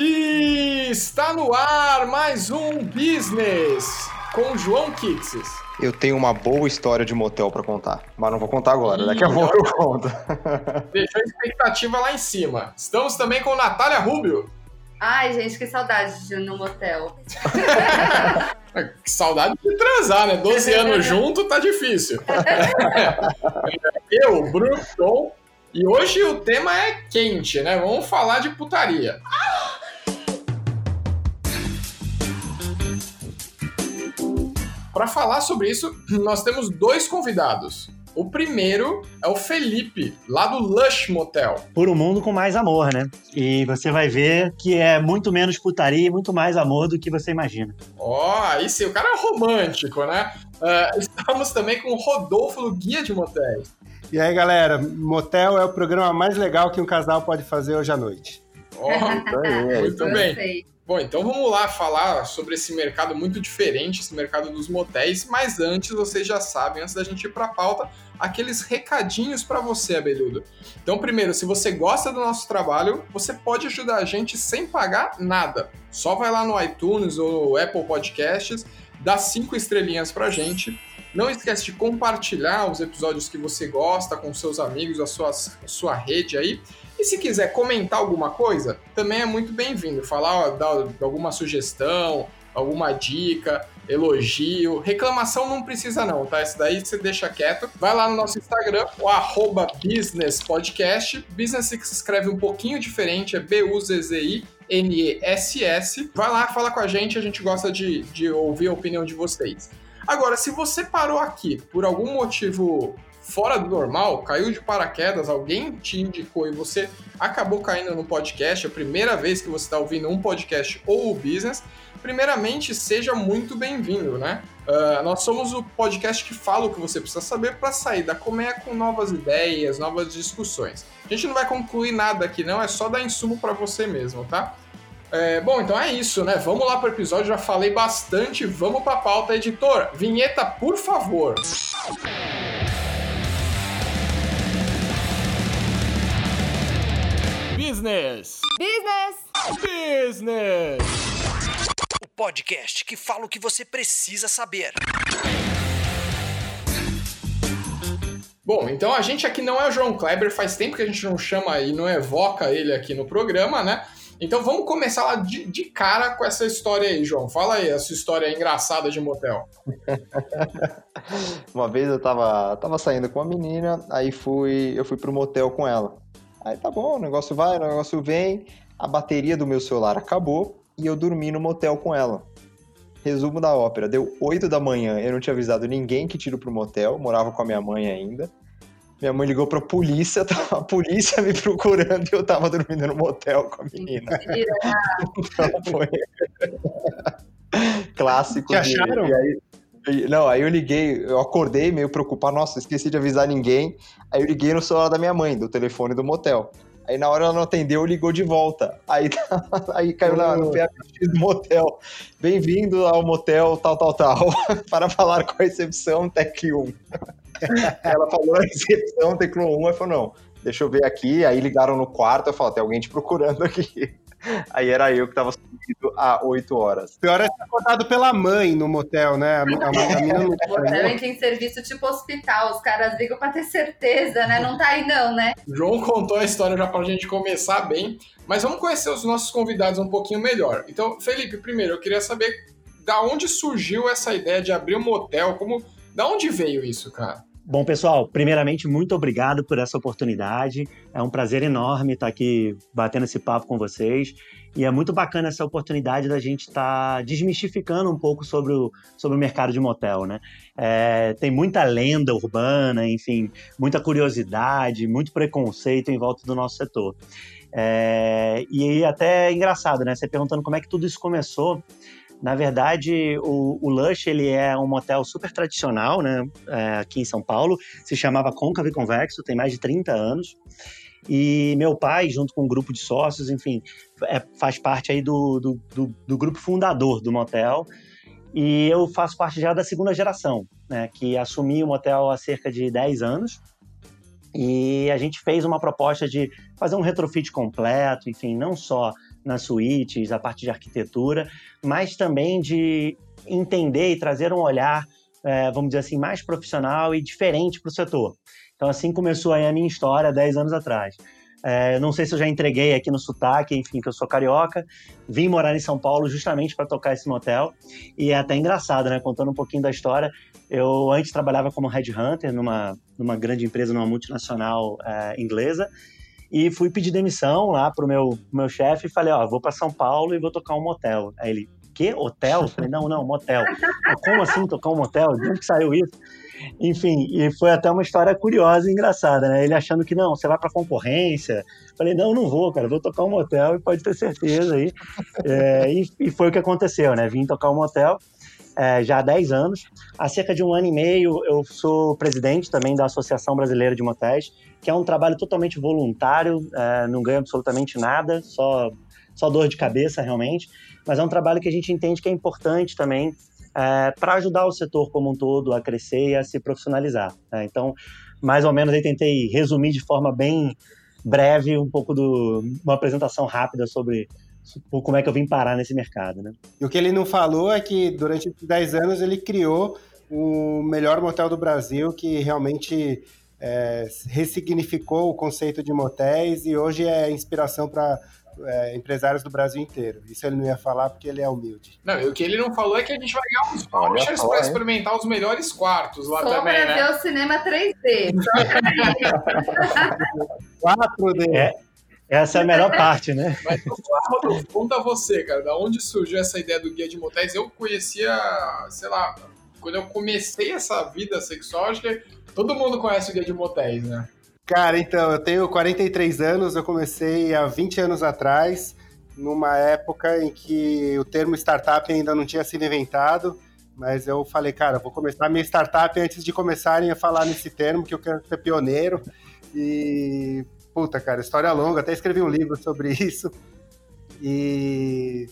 E está no ar mais um Business com João Kixes. Eu tenho uma boa história de motel para contar, mas não vou contar agora, daqui a pouco eu conto. Deixou a expectativa lá em cima. Estamos também com Natália Rubio. Ai, gente, que saudade de ir no motel. que saudade de transar, né? 12 anos junto tá difícil. eu, Bruno e hoje o tema é quente, né? Vamos falar de putaria. Para falar sobre isso, nós temos dois convidados. O primeiro é o Felipe, lá do Lush Motel. Por um mundo com mais amor, né? E você vai ver que é muito menos putaria e muito mais amor do que você imagina. Ó, oh, aí sim, o cara é romântico, né? Uh, estamos também com o Rodolfo do Guia de Motéis. E aí, galera, motel é o programa mais legal que um casal pode fazer hoje à noite. Oh, muito bem. Bom, então vamos lá falar sobre esse mercado muito diferente, esse mercado dos motéis, mas antes, vocês já sabem, antes da gente ir para a pauta, aqueles recadinhos para você, abelhudo. Então, primeiro, se você gosta do nosso trabalho, você pode ajudar a gente sem pagar nada. Só vai lá no iTunes ou no Apple Podcasts, dá cinco estrelinhas pra gente. Não esquece de compartilhar os episódios que você gosta com seus amigos, a sua, a sua rede aí. E se quiser comentar alguma coisa, também é muito bem-vindo. Falar, ó, dar alguma sugestão, alguma dica, elogio. Reclamação não precisa não, tá? Isso daí você deixa quieto. Vai lá no nosso Instagram, o arroba Business Podcast. Business se escreve um pouquinho diferente, é B-U-Z-Z-I. N-E-S-S. Vai lá, fala com a gente, a gente gosta de, de ouvir a opinião de vocês. Agora, se você parou aqui por algum motivo fora do normal, caiu de paraquedas, alguém te indicou e você acabou caindo no podcast, é a primeira vez que você está ouvindo um podcast ou o business, primeiramente seja muito bem-vindo, né? Uh, nós somos o podcast que fala o que você precisa saber para sair da colmeia com novas ideias, novas discussões. A gente não vai concluir nada aqui, não, é só dar insumo para você mesmo, tá? É, bom, então é isso, né? Vamos lá pro episódio, já falei bastante, vamos pra pauta, editor. Vinheta, por favor. Business. Business. Business. O podcast que fala o que você precisa saber. Bom, então a gente aqui não é o João Kleber, faz tempo que a gente não chama e não evoca ele aqui no programa, né? Então vamos começar lá de, de, cara com essa história aí, João. Fala aí, essa história engraçada de motel. uma vez eu tava, tava saindo com uma menina, aí fui, eu fui pro motel com ela. Aí tá bom, o negócio vai, o negócio vem, a bateria do meu celular acabou e eu dormi no motel com ela. Resumo da ópera, deu 8 da manhã, eu não tinha avisado ninguém que tiro pro motel, morava com a minha mãe ainda. Minha mãe ligou pra polícia, tava a polícia me procurando e eu tava dormindo no motel com a menina. então foi. Clássico. Te acharam? De... E aí, não, aí eu liguei, eu acordei meio preocupado, nossa, esqueci de avisar ninguém. Aí eu liguei no celular da minha mãe, do telefone do motel. Aí na hora ela não atendeu, ligou de volta. Aí, aí caiu na, no PABX do motel. Bem-vindo ao motel tal, tal, tal. Para falar com a recepção Tec 1. ela falou a recepção Tecno 1, aí falou, não, deixa eu ver aqui. Aí ligaram no quarto, eu falei, tem alguém te procurando aqui. Aí era eu que tava subindo há oito horas. Pior é ser acordado pela mãe no motel, né? A, a, a menina não motel tem serviço tipo hospital, os caras ligam pra ter certeza, né? Não tá aí não, né? João contou a história já pra gente começar bem, mas vamos conhecer os nossos convidados um pouquinho melhor. Então, Felipe, primeiro, eu queria saber da onde surgiu essa ideia de abrir um motel, como... Da onde veio isso, cara? Bom, pessoal, primeiramente, muito obrigado por essa oportunidade. É um prazer enorme estar aqui batendo esse papo com vocês. E é muito bacana essa oportunidade da gente estar tá desmistificando um pouco sobre o, sobre o mercado de motel, né? É, tem muita lenda urbana, enfim, muita curiosidade, muito preconceito em volta do nosso setor. É, e até é engraçado, né? Você perguntando como é que tudo isso começou. Na verdade, o, o Lush ele é um motel super tradicional, né? É, aqui em São Paulo. Se chamava Côncavo e Convexo, tem mais de 30 anos. E meu pai, junto com um grupo de sócios, enfim, é, faz parte aí do, do, do, do, grupo fundador do motel. E eu faço parte já da segunda geração, né? Que assumi o motel há cerca de 10 anos. E a gente fez uma proposta de fazer um retrofit completo, enfim, não só nas suítes, a parte de arquitetura, mas também de entender e trazer um olhar, é, vamos dizer assim, mais profissional e diferente para o setor. Então, assim começou a minha história 10 anos atrás. É, não sei se eu já entreguei aqui no sotaque, enfim, que eu sou carioca. Vim morar em São Paulo justamente para tocar esse motel. E é até engraçado, né? Contando um pouquinho da história. Eu antes trabalhava como headhunter numa, numa grande empresa, numa multinacional é, inglesa. E fui pedir demissão lá pro meu, meu chefe e falei, ó, vou para São Paulo e vou tocar um motel. Aí ele, quê? Hotel? Eu falei, não, não, motel. Como assim tocar um motel? De onde que saiu isso? Enfim, e foi até uma história curiosa e engraçada, né? Ele achando que não, você vai para concorrência. Falei, não, não vou, cara, vou tocar um motel e pode ter certeza aí. É, e, e, foi o que aconteceu, né? Vim tocar um motel é, já há 10 anos. Há cerca de um ano e meio eu sou presidente também da Associação Brasileira de Motéis, que é um trabalho totalmente voluntário, é, não ganho absolutamente nada, só, só dor de cabeça realmente, mas é um trabalho que a gente entende que é importante também é, para ajudar o setor como um todo a crescer e a se profissionalizar. Né? Então, mais ou menos, eu tentei resumir de forma bem breve um pouco do uma apresentação rápida sobre como é que eu vim parar nesse mercado, né? E o que ele não falou é que durante 10 anos ele criou o melhor motel do Brasil, que realmente é, ressignificou o conceito de motéis e hoje é inspiração para é, empresários do Brasil inteiro. Isso ele não ia falar porque ele é humilde. Não, e o que ele não falou é que a gente vai ganhar uns vouchers para experimentar os melhores quartos lá Só também, né? ver o cinema 3D. 4D. É, essa é a melhor parte, né? Mas Rodolfo, conta você, cara, da onde surgiu essa ideia do guia de motéis? Eu conhecia, sei lá, quando eu comecei essa vida sexual, acho que todo mundo conhece o guia de motéis, né? Cara, então, eu tenho 43 anos, eu comecei há 20 anos atrás, numa época em que o termo startup ainda não tinha sido inventado, mas eu falei, cara, vou começar a minha startup antes de começarem a falar nesse termo, que eu quero ser pioneiro. E, puta, cara, história longa, até escrevi um livro sobre isso. E,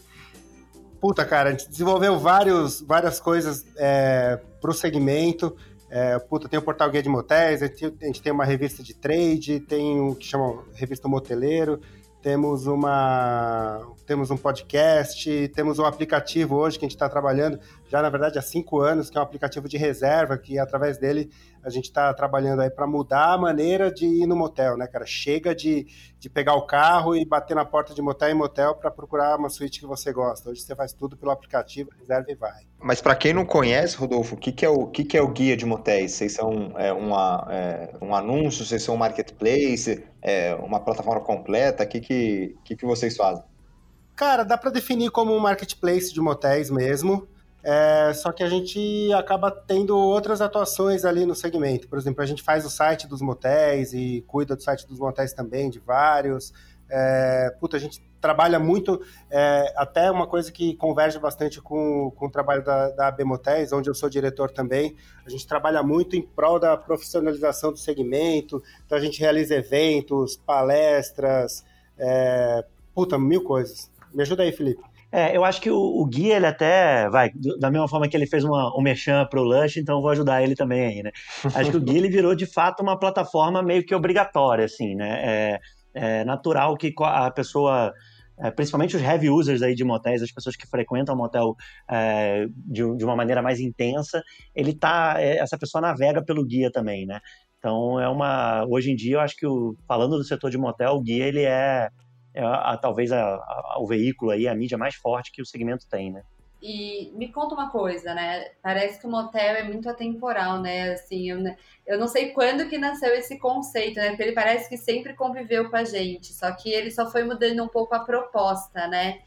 puta, cara, a gente desenvolveu vários, várias coisas é, para o segmento. É, puta, tem o portal Guia de Motéis, a gente, a gente, tem uma revista de trade, tem o que chama Revista Moteleiro, temos uma temos um podcast, temos um aplicativo hoje que a gente está trabalhando, já na verdade há cinco anos, que é um aplicativo de reserva, que através dele a gente está trabalhando aí para mudar a maneira de ir no motel, né, cara? Chega de, de pegar o carro e bater na porta de motel em motel para procurar uma suíte que você gosta. Hoje você faz tudo pelo aplicativo, reserva e vai. Mas para quem não conhece, Rodolfo, o que, que, é, o, que, que é o guia de motéis? Vocês são é, uma, é, um anúncio, vocês são um marketplace, é, uma plataforma completa? O que, que, que, que vocês fazem? Cara, dá para definir como um marketplace de motéis mesmo. É, só que a gente acaba tendo outras atuações ali no segmento. Por exemplo, a gente faz o site dos motéis e cuida do site dos motéis também, de vários. É, puta, a gente trabalha muito, é, até uma coisa que converge bastante com, com o trabalho da, da AB Motéis, onde eu sou diretor também. A gente trabalha muito em prol da profissionalização do segmento, então a gente realiza eventos, palestras, é, puta, mil coisas. Me ajuda aí, Felipe. É, eu acho que o, o Gui, ele até, vai, da mesma forma que ele fez uma, um merchan pro Lush, então vou ajudar ele também aí, né? Acho que o Gui, ele virou de fato uma plataforma meio que obrigatória, assim, né? É, é natural que a pessoa, é, principalmente os heavy users aí de motéis, as pessoas que frequentam o motel é, de, de, uma maneira mais intensa, ele tá, é, essa pessoa navega pelo guia também, né? Então é uma, hoje em dia eu acho que o, falando do setor de motel, o guia ele é é a, a, talvez a, o veículo aí, a mídia mais forte que o segmento tem, né? E me conta uma coisa, né? Parece que o motel é muito atemporal, né? Assim, eu, eu não sei quando que nasceu esse conceito, né? Porque ele parece que sempre conviveu com a gente, só que ele só foi mudando um pouco a proposta, né?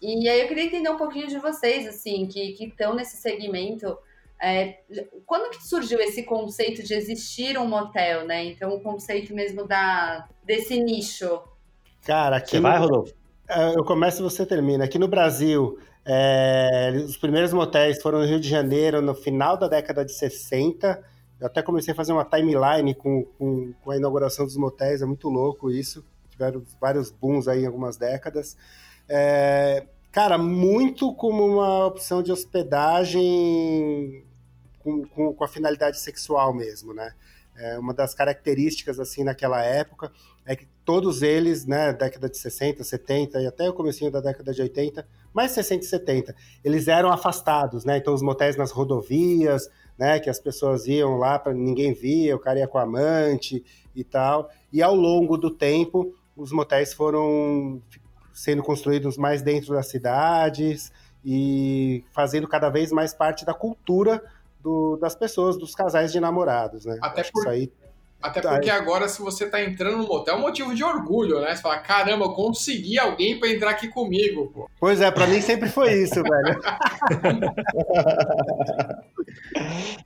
E aí eu queria entender um pouquinho de vocês, assim, que estão nesse segmento. É, quando que surgiu esse conceito de existir um motel, né? Então, o conceito mesmo da, desse nicho. Cara, aqui. Você vai, Rodolfo? É, eu começo e você termina. Aqui no Brasil, é, os primeiros motéis foram no Rio de Janeiro no final da década de 60. Eu até comecei a fazer uma timeline com, com, com a inauguração dos motéis, é muito louco isso. Tiveram vários booms aí em algumas décadas. É, cara, muito como uma opção de hospedagem com, com, com a finalidade sexual mesmo, né? É, uma das características assim naquela época é que todos eles, né, década de 60, 70 e até o comecinho da década de 80, mais 60 e 70, eles eram afastados, né? Então os motéis nas rodovias, né, que as pessoas iam lá para ninguém via, o cara ia com a amante e tal. E ao longo do tempo, os motéis foram sendo construídos mais dentro das cidades e fazendo cada vez mais parte da cultura do, das pessoas, dos casais de namorados, né? Até por... isso aí até porque agora, se você tá entrando no motel, é um motivo de orgulho, né? Você fala, caramba, eu consegui alguém para entrar aqui comigo, pô. Pois é, para mim sempre foi isso, velho.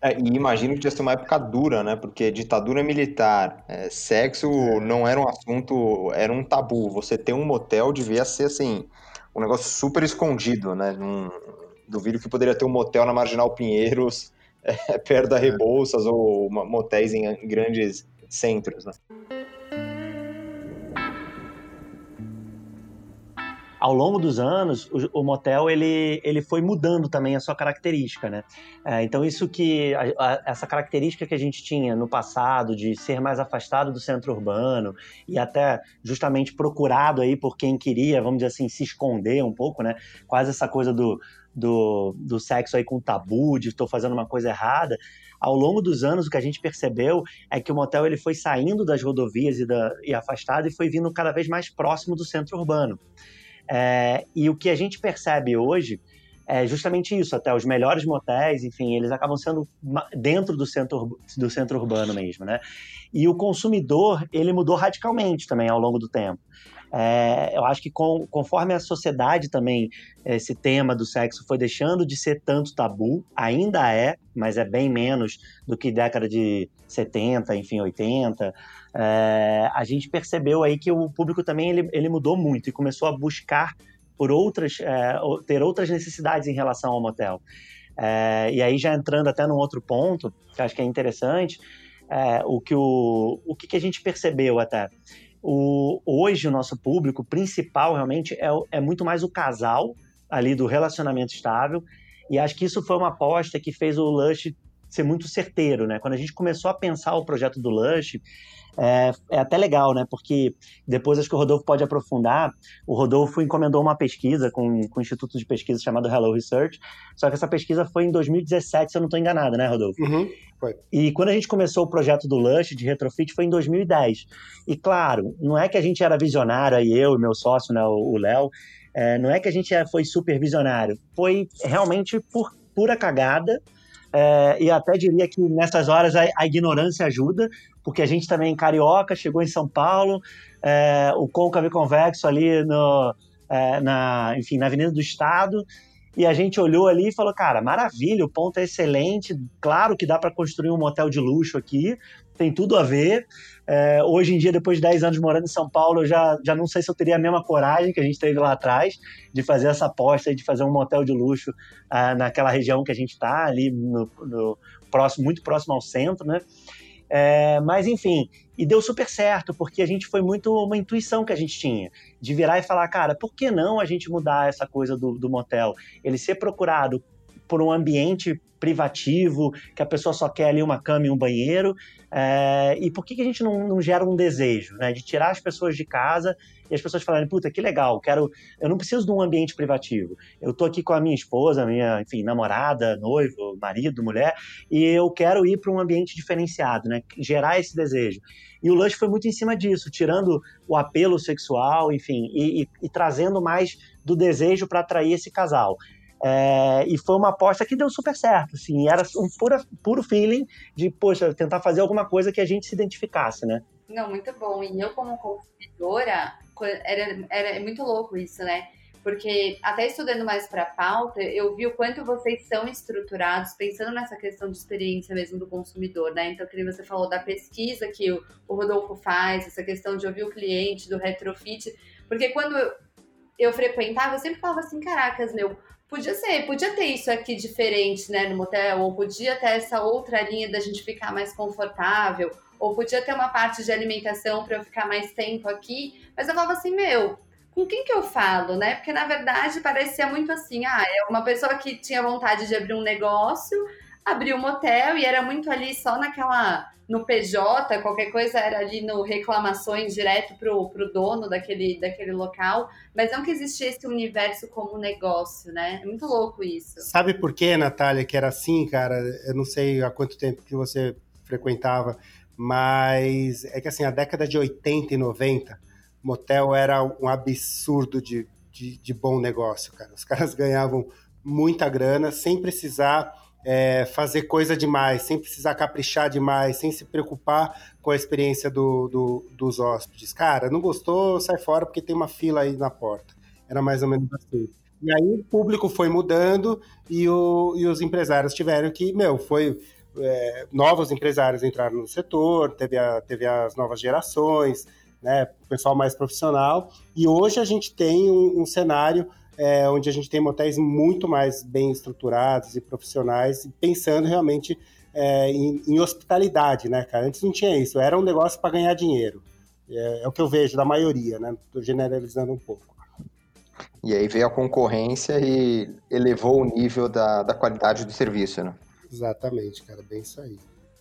é, e imagino que tinha sido uma época dura, né? Porque ditadura militar, é, sexo não era um assunto, era um tabu. Você ter um motel devia ser, assim, um negócio super escondido, né? Num, duvido que poderia ter um motel na Marginal Pinheiros é, perto da Rebouças ou motéis em grandes centros. Né? ao longo dos anos, o, o, motel ele, ele foi mudando também a sua característica, né? É, então isso que a, a, essa característica que a gente tinha no passado de ser mais afastado do centro urbano e até justamente procurado aí por quem queria, vamos dizer assim, se esconder um pouco, né? Quase essa coisa do do, do sexo aí com tabu, de estou fazendo uma coisa errada, ao longo dos anos o que a gente percebeu é que o motel ele foi saindo das rodovias e, da, e afastado e foi vindo cada vez mais próximo do centro urbano. É, e o que a gente percebe hoje é justamente isso, até os melhores motéis, enfim, eles acabam sendo dentro do centro, do centro urbano mesmo, né? E o consumidor, ele mudou radicalmente também ao longo do tempo. É, eu acho que com, conforme a sociedade também, esse tema do sexo foi deixando de ser tanto tabu, ainda é, mas é bem menos do que década de 70, enfim, 80. É, a gente percebeu aí que o público também ele, ele mudou muito e começou a buscar por outras, é, ter outras necessidades em relação ao motel. É, e aí já entrando até num outro ponto, que acho que é interessante, é, o que o, o que, que a gente percebeu até o, hoje o nosso público principal realmente é, é muito mais o casal ali do relacionamento estável. E acho que isso foi uma aposta que fez o Lush ser muito certeiro, né? Quando a gente começou a pensar o projeto do Lush, é, é, até legal, né? Porque depois acho que o Rodolfo pode aprofundar. O Rodolfo encomendou uma pesquisa com, com um instituto de pesquisa chamado Hello Research. Só que essa pesquisa foi em 2017, se eu não estou enganado, né, Rodolfo? Uhum, foi. E quando a gente começou o projeto do Lush de retrofit foi em 2010. E claro, não é que a gente era visionário, aí eu e meu sócio, né, o Léo, é, não é que a gente foi super visionário. Foi realmente por pura cagada é, e até diria que nessas horas a, a, ignorância ajuda, porque a gente também carioca, chegou em São Paulo, é, o côncavo convexo ali no, é, na, enfim, na Avenida do Estado, e a gente olhou ali e falou, cara, maravilha, o ponto é excelente, claro que dá para construir um motel de luxo aqui, tem tudo a ver. É, hoje em dia, depois de 10 anos morando em São Paulo, eu já, já não sei se eu teria a mesma coragem que a gente teve lá atrás de fazer essa aposta de fazer um motel de luxo ah, naquela região que a gente está, ali no, no, próximo, muito próximo ao centro, né? É, mas enfim, e deu super certo, porque a gente foi muito uma intuição que a gente tinha, de virar e falar, cara, por que não a gente mudar essa coisa do, do motel? Ele ser procurado por um ambiente privativo, que a pessoa só quer ali uma cama e um banheiro. É, e por que, que a gente não, não, gera um desejo, né? De tirar as pessoas de casa e as pessoas falarem, puta, que legal, quero. Eu não preciso de um ambiente privativo. Eu tô aqui com a minha esposa, minha, enfim, namorada, noivo, marido, mulher, e eu quero ir para um ambiente diferenciado, né? Gerar esse desejo. E o Lush foi muito em cima disso, tirando o apelo sexual, enfim, e, e, e trazendo mais do desejo para atrair esse casal. É, e foi uma aposta que deu super certo, assim, era um pura, puro feeling de, poxa, tentar fazer alguma coisa que a gente se identificasse, né? Não, muito bom. E eu, como consumidora, era, era muito louco isso, né? Porque até estudando mais para a pauta, eu vi o quanto vocês são estruturados, pensando nessa questão de experiência mesmo do consumidor, né? Então, que você falou da pesquisa que o, o Rodolfo faz, essa questão de ouvir o cliente, do retrofit. Porque quando eu, eu frequentava, eu sempre falava assim, caracas, meu, Podia ser, podia ter isso aqui diferente, né, no motel, ou podia ter essa outra linha da gente ficar mais confortável, ou podia ter uma parte de alimentação para eu ficar mais tempo aqui. Mas eu falava assim, meu, com quem que eu falo, né? Porque na verdade parecia muito assim, ah, é uma pessoa que tinha vontade de abrir um negócio, abri um motel e era muito ali só naquela no PJ, qualquer coisa era ali no reclamações direto pro, pro dono daquele, daquele local, mas não que existia esse universo como negócio, né? É muito louco isso. Sabe por que, Natália, que era assim, cara? Eu não sei há quanto tempo que você frequentava, mas é que assim, a década de 80 e 90, motel era um absurdo de, de, de bom negócio, cara. Os caras ganhavam muita grana sem precisar é, fazer coisa demais, sem precisar caprichar demais, sem se preocupar com a experiência do, do, dos hóspedes. Cara, não gostou, sai fora porque tem uma fila aí na porta. Era mais ou menos assim. E aí o público foi mudando e, o, e os empresários tiveram que, meu, foi. É, novos empresários entraram no setor, teve, a, teve as novas gerações, né, pessoal mais profissional, e hoje a gente tem um, um cenário é, onde a gente tem motéis muito mais bem estruturados e profissionais, pensando realmente é, em, em, hospitalidade, né, cara? Antes não tinha isso, era um negócio para ganhar dinheiro. É, é, o que eu vejo da maioria, né? Estou generalizando um pouco. E aí veio a concorrência e elevou o nível da, da qualidade do serviço, né? Exatamente, cara, bem isso aí.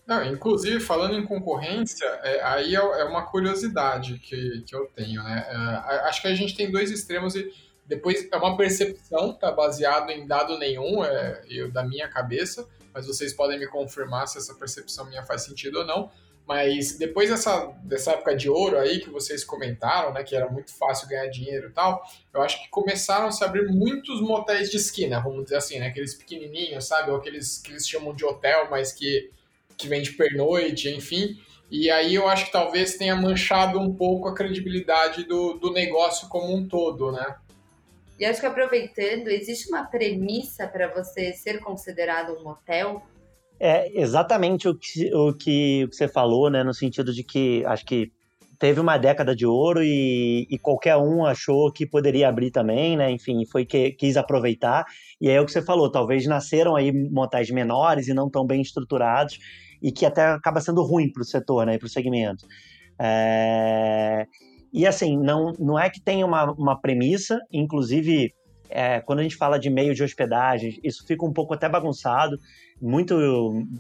Não, inclusive, falando em concorrência, é, aí é, é uma curiosidade que, que eu tenho, né? É, acho que a gente tem dois extremos e depois é uma percepção, tá baseado em dado nenhum, é eu, da minha cabeça, mas vocês podem me confirmar se essa percepção minha faz sentido ou não. Mas depois dessa, dessa época de ouro aí que vocês comentaram, né, que era muito fácil ganhar dinheiro e tal, eu acho que começaram a se abrir muitos motéis de esquina, vamos dizer assim, né, aqueles pequenininhos, sabe, ou aqueles que eles chamam de hotel, mas que, que vende pernoite, enfim. E aí eu acho que talvez tenha manchado um pouco a credibilidade do, do negócio como um todo, né? E acho que aproveitando, existe uma premissa para você ser considerado um motel? É exatamente o que, o que você falou, né? No sentido de que acho que teve uma década de ouro e, e, qualquer um achou que poderia abrir também, né? Enfim, foi que quis aproveitar. E é o que você falou, talvez nasceram aí motéis menores e não tão bem estruturados e que até acaba sendo ruim para o setor, né? Para o segmento. É... E assim, não, não é que tenha uma, uma premissa, inclusive é, quando a gente fala de meio de hospedagem, isso fica um pouco até bagunçado. Muito,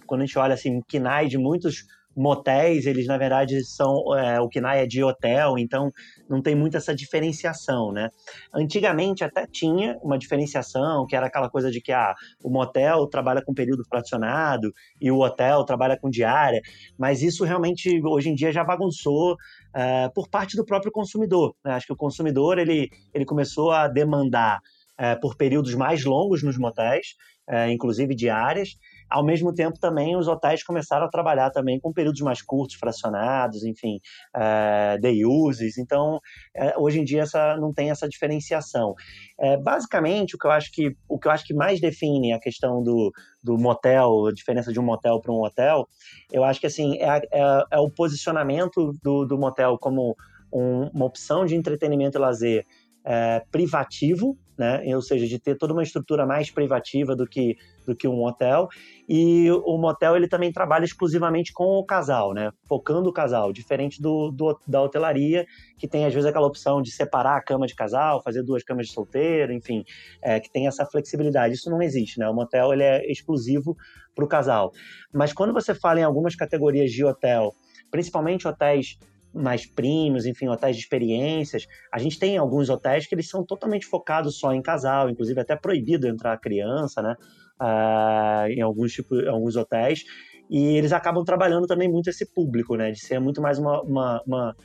quando a gente olha assim, o KINAI de muitos motéis, eles na verdade são é, o KNAI é de hotel, então não tem muito essa diferenciação, né? Antigamente até tinha uma diferenciação, que era aquela coisa de que ah, o motel trabalha com período fracionado e o hotel trabalha com diária, mas isso realmente hoje em dia já bagunçou é, por parte do próprio consumidor. Né? Acho que o consumidor ele, ele começou a demandar é, por períodos mais longos nos motéis, é, inclusive diárias, ao mesmo tempo, também os hotéis começaram a trabalhar também com períodos mais curtos, fracionados, enfim, é, day uses. Então, é, hoje em dia essa, não tem essa diferenciação. É, basicamente, o que eu acho que o que eu acho que mais define a questão do, do motel, a diferença de um motel para um hotel, eu acho que assim é, é, é o posicionamento do, do motel como um, uma opção de entretenimento e lazer privativo, né? ou seja, de ter toda uma estrutura mais privativa do que, do que um hotel. E o motel ele também trabalha exclusivamente com o casal, né? focando o casal, diferente do, do, da hotelaria, que tem às vezes aquela opção de separar a cama de casal, fazer duas camas de solteiro, enfim, é, que tem essa flexibilidade. Isso não existe, né? O motel ele é exclusivo para o casal. Mas quando você fala em algumas categorias de hotel, principalmente hotéis mais primos, enfim, hotéis de experiências. A gente tem alguns hotéis que eles são totalmente focados só em casal, inclusive até proibido entrar criança, né? Uh, em alguns tipos, alguns hotéis. E eles acabam trabalhando também muito esse público, né? De ser muito mais uma, uma, uma,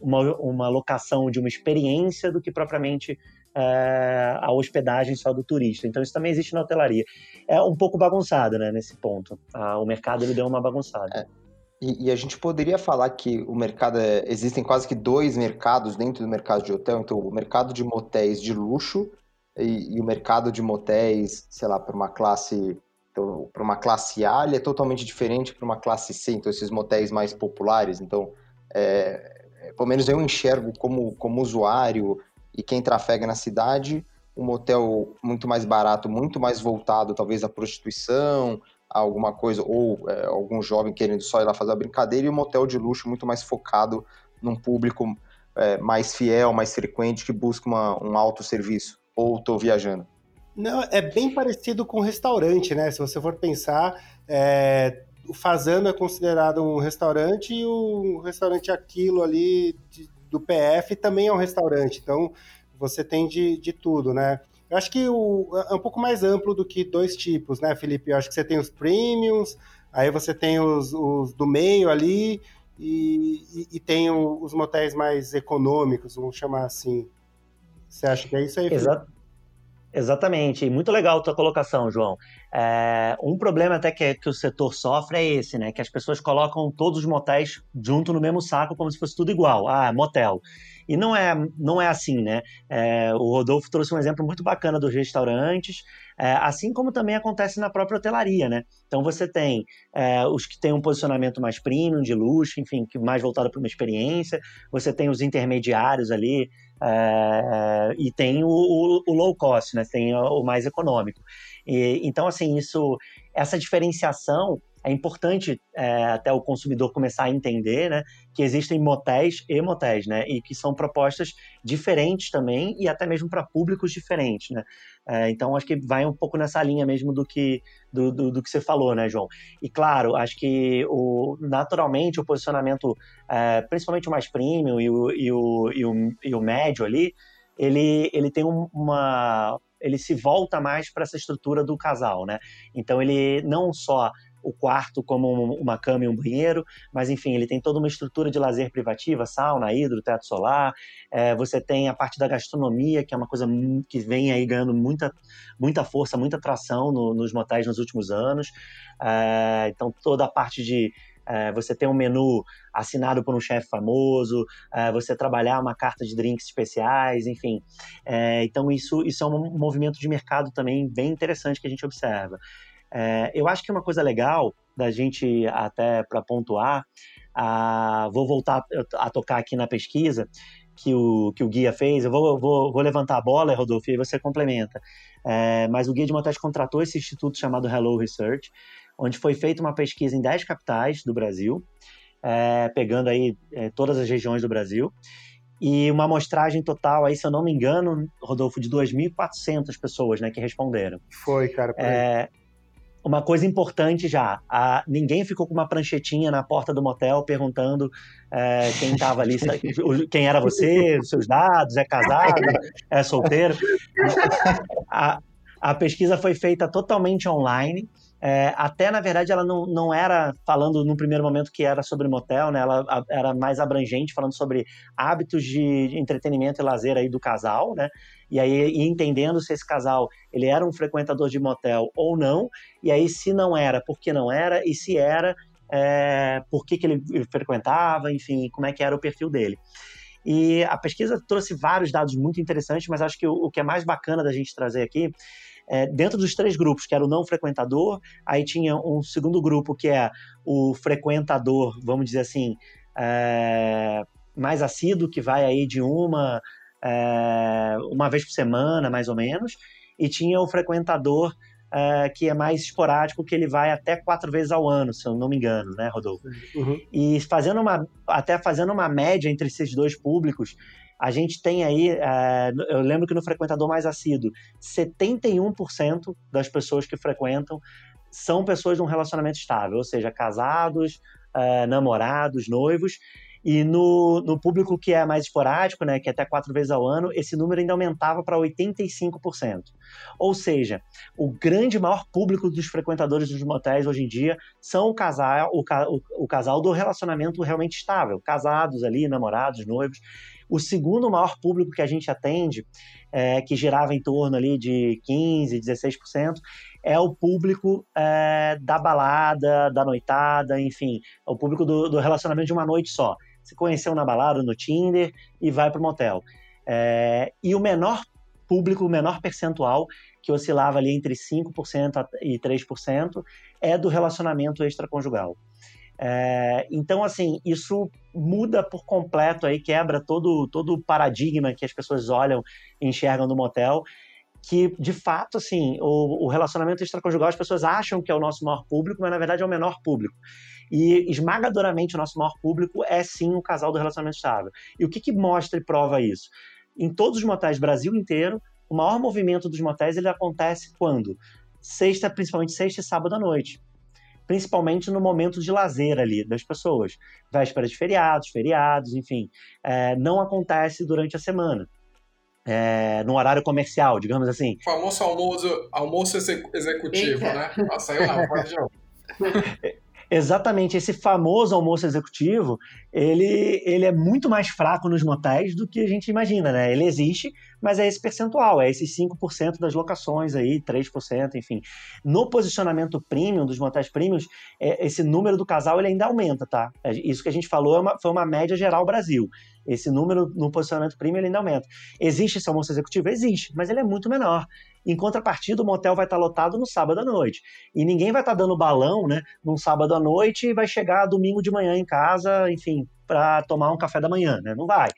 uma, uma locação de uma experiência do que propriamente uh, a hospedagem só do turista. Então isso também existe na hotelaria. É um pouco bagunçado, né? Nesse ponto. Uh, o mercado ele deu uma bagunçada. É. E, e, a gente poderia falar que o mercado é, existem quase que dois mercados dentro do mercado de hotel, então o mercado de motéis de luxo e, e o mercado de motéis, sei lá, para uma classe então, para uma classe A ele é totalmente diferente para uma classe C, então esses motéis mais populares, então é, é, pelo menos eu enxergo como, como usuário e quem trafega na cidade um motel muito mais barato, muito mais voltado talvez à prostituição, alguma coisa, ou é, algum jovem querendo só ir lá fazer a brincadeira, e um motel de luxo muito mais focado num público é, mais fiel, mais frequente, que busca uma, um alto serviço. Ou estou viajando? Não, é bem parecido com restaurante, né? Se você for pensar, é, o Fazano é considerado um restaurante e o restaurante Aquilo ali de, do PF também é um restaurante. Então, você tem de, de tudo, né? Eu acho que o, é um pouco mais amplo do que dois tipos, né, Felipe? Eu acho que você tem os premiums, aí você tem os, os do meio ali e, e, e tem o, os motéis mais econômicos, vamos chamar assim. Você acha que é isso aí? Exato. Exatamente, muito legal a tua colocação, João. É, um problema até que, que, o setor sofre é esse, né? Que as pessoas colocam todos os motéis junto no mesmo saco, como se fosse tudo igual. Ah, motel. E não é, não é assim, né? É, o Rodolfo trouxe um exemplo muito bacana dos restaurantes, é, assim como também acontece na própria hotelaria, né? Então você tem é, os que têm um posicionamento mais premium, de luxo, enfim, mais voltado para uma experiência, você tem os intermediários ali, é, e tem o, o, o, low cost, né? Tem o mais econômico. E, então, assim, isso, essa diferenciação é importante é, até o consumidor começar a entender, né, que existem motéis e motéis, né, e que são propostas diferentes também e até mesmo para públicos diferentes, né. É, então acho que vai um pouco nessa linha mesmo do que do, do, do, que você falou, né, João. E claro, acho que o naturalmente o posicionamento, é, principalmente o mais premium e o, e o, e o, e o médio ali, ele, ele tem uma ele se volta mais para essa estrutura do casal, né? Então ele não só o quarto como uma cama e um banheiro, mas enfim, ele tem toda uma estrutura de lazer privativa, sauna, hidro, teto solar. É, você tem a parte da gastronomia, que é uma coisa que vem aí ganhando muita, muita força, muita atração no, nos motéis nos últimos anos. É, então, toda a parte de é, você ter um menu assinado por um chefe famoso, é, você trabalhar uma carta de drinks especiais, enfim. É, então, isso, isso é um movimento de mercado também bem interessante que a gente observa. É, eu acho que uma coisa legal da gente, até para pontuar, a, vou voltar a tocar aqui na pesquisa que o, que o guia fez. Eu vou, vou, vou levantar a bola, Rodolfo, e você complementa. É, mas o Guia de Motéis contratou esse instituto chamado Hello Research, onde foi feita uma pesquisa em 10 capitais do Brasil, é, pegando aí é, todas as regiões do Brasil, e uma amostragem total aí, se eu não me engano, Rodolfo, de 2.400 pessoas, né, que responderam. Foi, cara. É, uma coisa importante já, a, ninguém ficou com uma pranchetinha na porta do motel perguntando é, quem estava ali, quem era você, os seus dados, é casado, é solteiro. A, a pesquisa foi feita totalmente online, é, até, na verdade, ela não, não era falando no primeiro momento que era sobre motel, né? Ela a, era mais abrangente, falando sobre hábitos de entretenimento e lazer aí do casal, né? E aí e entendendo se esse casal ele era um frequentador de motel ou não, e aí se não era, por que não era, e se era, é, por que, que ele frequentava, enfim, como é que era o perfil dele. E a pesquisa trouxe vários dados muito interessantes, mas acho que o, o que é mais bacana da gente trazer aqui é, dentro dos três grupos, que era o não frequentador, aí tinha um segundo grupo que é o frequentador, vamos dizer assim, é, mais assíduo, que vai aí de uma, é, uma vez por semana, mais ou menos, e tinha o frequentador é, que é mais esporádico, que ele vai até quatro vezes ao ano, se eu não me engano, né, Rodolfo? Uhum. E fazendo uma, até fazendo uma média entre esses dois públicos, a gente tem aí, é, eu lembro que no frequentador mais assíduo, 71% das pessoas que frequentam são pessoas de um relacionamento estável, ou seja, casados, é, namorados, noivos, e no, no público que é mais esporádico, né, que é até quatro vezes ao ano, esse número ainda aumentava para 85%. Ou seja, o grande maior público dos frequentadores dos motéis hoje em dia são o casal, o, o, o casal do relacionamento realmente estável, casados ali, namorados, noivos. O segundo maior público que a gente atende, é, que girava em torno ali de 15%, 16%, é o público é, da balada, da noitada, enfim, é o público do, do, relacionamento de uma noite só. Se conheceu na balada, no Tinder e vai para o motel. É, e o menor público, o menor percentual, que oscilava ali entre 5% e 3%, é do relacionamento extraconjugal. É, então, assim, isso muda por completo aí, quebra todo, todo o paradigma que as pessoas olham e enxergam no motel, que, de fato, assim, o, o relacionamento extraconjugal, as pessoas acham que é o nosso maior público, mas, na verdade, é o menor público. E, esmagadoramente, o nosso maior público é, sim, o casal do relacionamento estável. E o que, que mostra e prova isso? Em todos os motéis Brasil inteiro, o maior movimento dos motéis ele acontece quando? Sexta, principalmente sexta e sábado à noite. Principalmente no momento de lazer ali das pessoas. Véspera de feriados, feriados, enfim. É, não acontece durante a semana. É, no horário comercial, digamos assim. O famoso almoço, almoço executivo, Eita. né? Nossa, eu não, pode Exatamente, esse famoso almoço executivo, ele, ele é muito mais fraco nos motéis do que a gente imagina, né? Ele existe, mas é esse percentual, é esses 5% das locações aí, 3%, enfim. No posicionamento premium, dos motéis premiums, é, esse número do casal ele ainda aumenta, tá? É, isso que a gente falou é uma, foi uma média geral Brasil. Esse número no posicionamento premium ele ainda aumenta. Existe esse almoço executivo? Existe, mas ele é muito menor. Em contrapartida, o motel vai estar lotado no sábado à noite. E ninguém vai estar dando balão, né, num sábado à noite e vai chegar domingo de manhã em casa, enfim, para tomar um café da manhã, né? Não vai.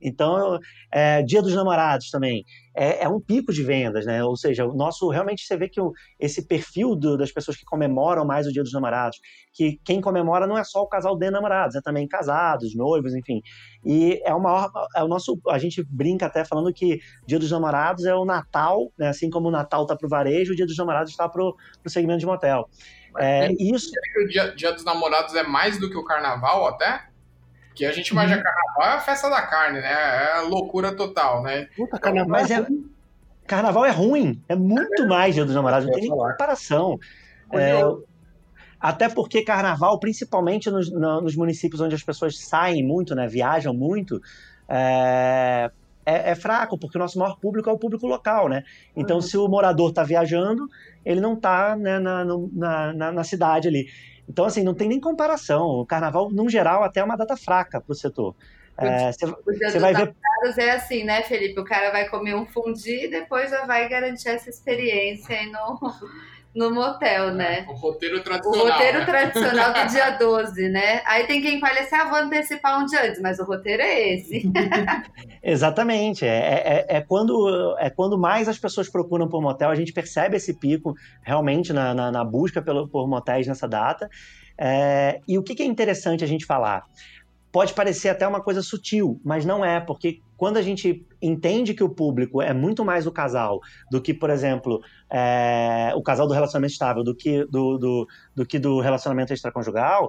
Então, é, Dia dos Namorados também é, é, um pico de vendas, né? Ou seja, o nosso realmente você vê que o, esse perfil do, das pessoas que comemoram mais o Dia dos Namorados, que quem comemora não é só o casal de namorados, é também casados, noivos, enfim. E é o maior, é o nosso, a gente brinca até falando que Dia dos Namorados é o Natal, né? Assim como o Natal está para o varejo, o Dia dos Namorados está para o segmento de motel. É, isso. que o dia, dia dos Namorados é mais do que o Carnaval até? Que a gente imagina uhum. carnaval é a festa da carne, né? É loucura total, né? Puta, carnaval. Mas é, carnaval é ruim. É muito é mais Dia dos Namorados, não tem nem comparação. É, até porque carnaval, principalmente nos, nos, municípios onde as pessoas saem muito, né? Viajam muito. É, é, é, fraco, porque o nosso maior público é o público local, né? Então, uhum. se o morador está viajando, ele não está né, na, na, na, na, cidade ali. Então, assim, não tem nem comparação. O carnaval, no geral, até é uma data fraca para o setor. Você é, vai ver. É assim, né, Felipe? O cara vai comer um fundi e depois já vai garantir essa experiência aí no, no motel, né? O roteiro tradicional. O roteiro né? tradicional do dia 12, né? Aí tem quem fale assim, ah, vou antecipar um dia antes, mas o roteiro é esse. Exatamente. É, é, é, quando, é quando mais as pessoas procuram por motel, a gente percebe esse pico realmente na, na, na busca pelo, por motéis nessa data. É, e o que, que é interessante a gente falar? Pode parecer até uma coisa sutil, mas não é, porque quando a gente entende que o público é muito mais o casal do que, por exemplo, é, o casal do relacionamento estável, do que do, do, do que do relacionamento extraconjugal,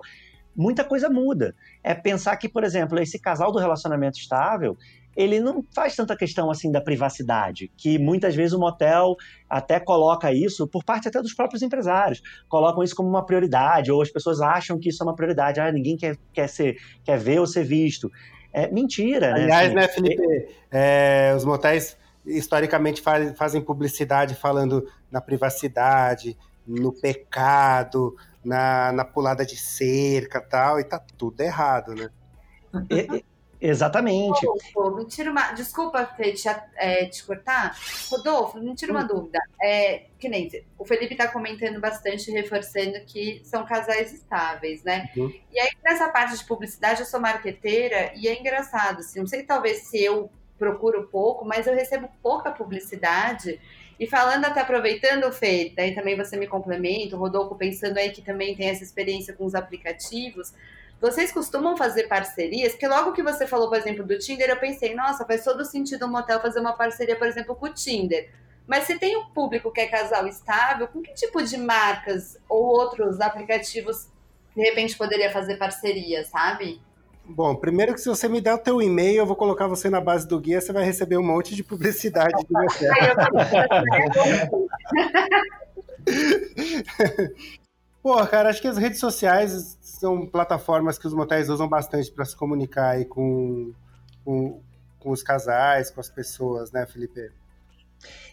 muita coisa muda. É pensar que, por exemplo, esse casal do relacionamento estável, ele não faz tanta questão assim da privacidade, que muitas vezes o motel até coloca isso por parte até dos próprios empresários, colocam isso como uma prioridade, ou as pessoas acham que isso é uma prioridade, ah, ninguém quer, quer, ser, quer ver ou ser visto. É mentira, né? Aliás, né, assim, Felipe, é, os motéis historicamente faz, fazem publicidade falando na privacidade, no pecado, na, na pulada de cerca tal, e tá tudo errado, né? Exatamente. Rodolfo, me tira uma. Desculpa, Fê, te, é, te cortar. Rodolfo, me tira uma hum. dúvida. É, que nem o Felipe está comentando bastante, reforçando que são casais estáveis, né? Uhum. E aí, nessa parte de publicidade, eu sou marqueteira e é engraçado, assim, não sei talvez se eu procuro pouco, mas eu recebo pouca publicidade. E falando até aproveitando, Fê, daí também você me complementa, o Rodolfo pensando aí que também tem essa experiência com os aplicativos. Vocês costumam fazer parcerias? Porque logo que você falou, por exemplo, do Tinder, eu pensei, nossa, faz todo sentido um motel fazer uma parceria, por exemplo, com o Tinder. Mas se tem um público que é casal estável, com que tipo de marcas ou outros aplicativos de repente poderia fazer parceria, sabe? Bom, primeiro que se você me der o teu e-mail, eu vou colocar você na base do guia, você vai receber um monte de publicidade de você. Pô, cara, acho que as redes sociais são plataformas que os motéis usam bastante para se comunicar aí com, com, com, os casais, com as pessoas, né, Felipe?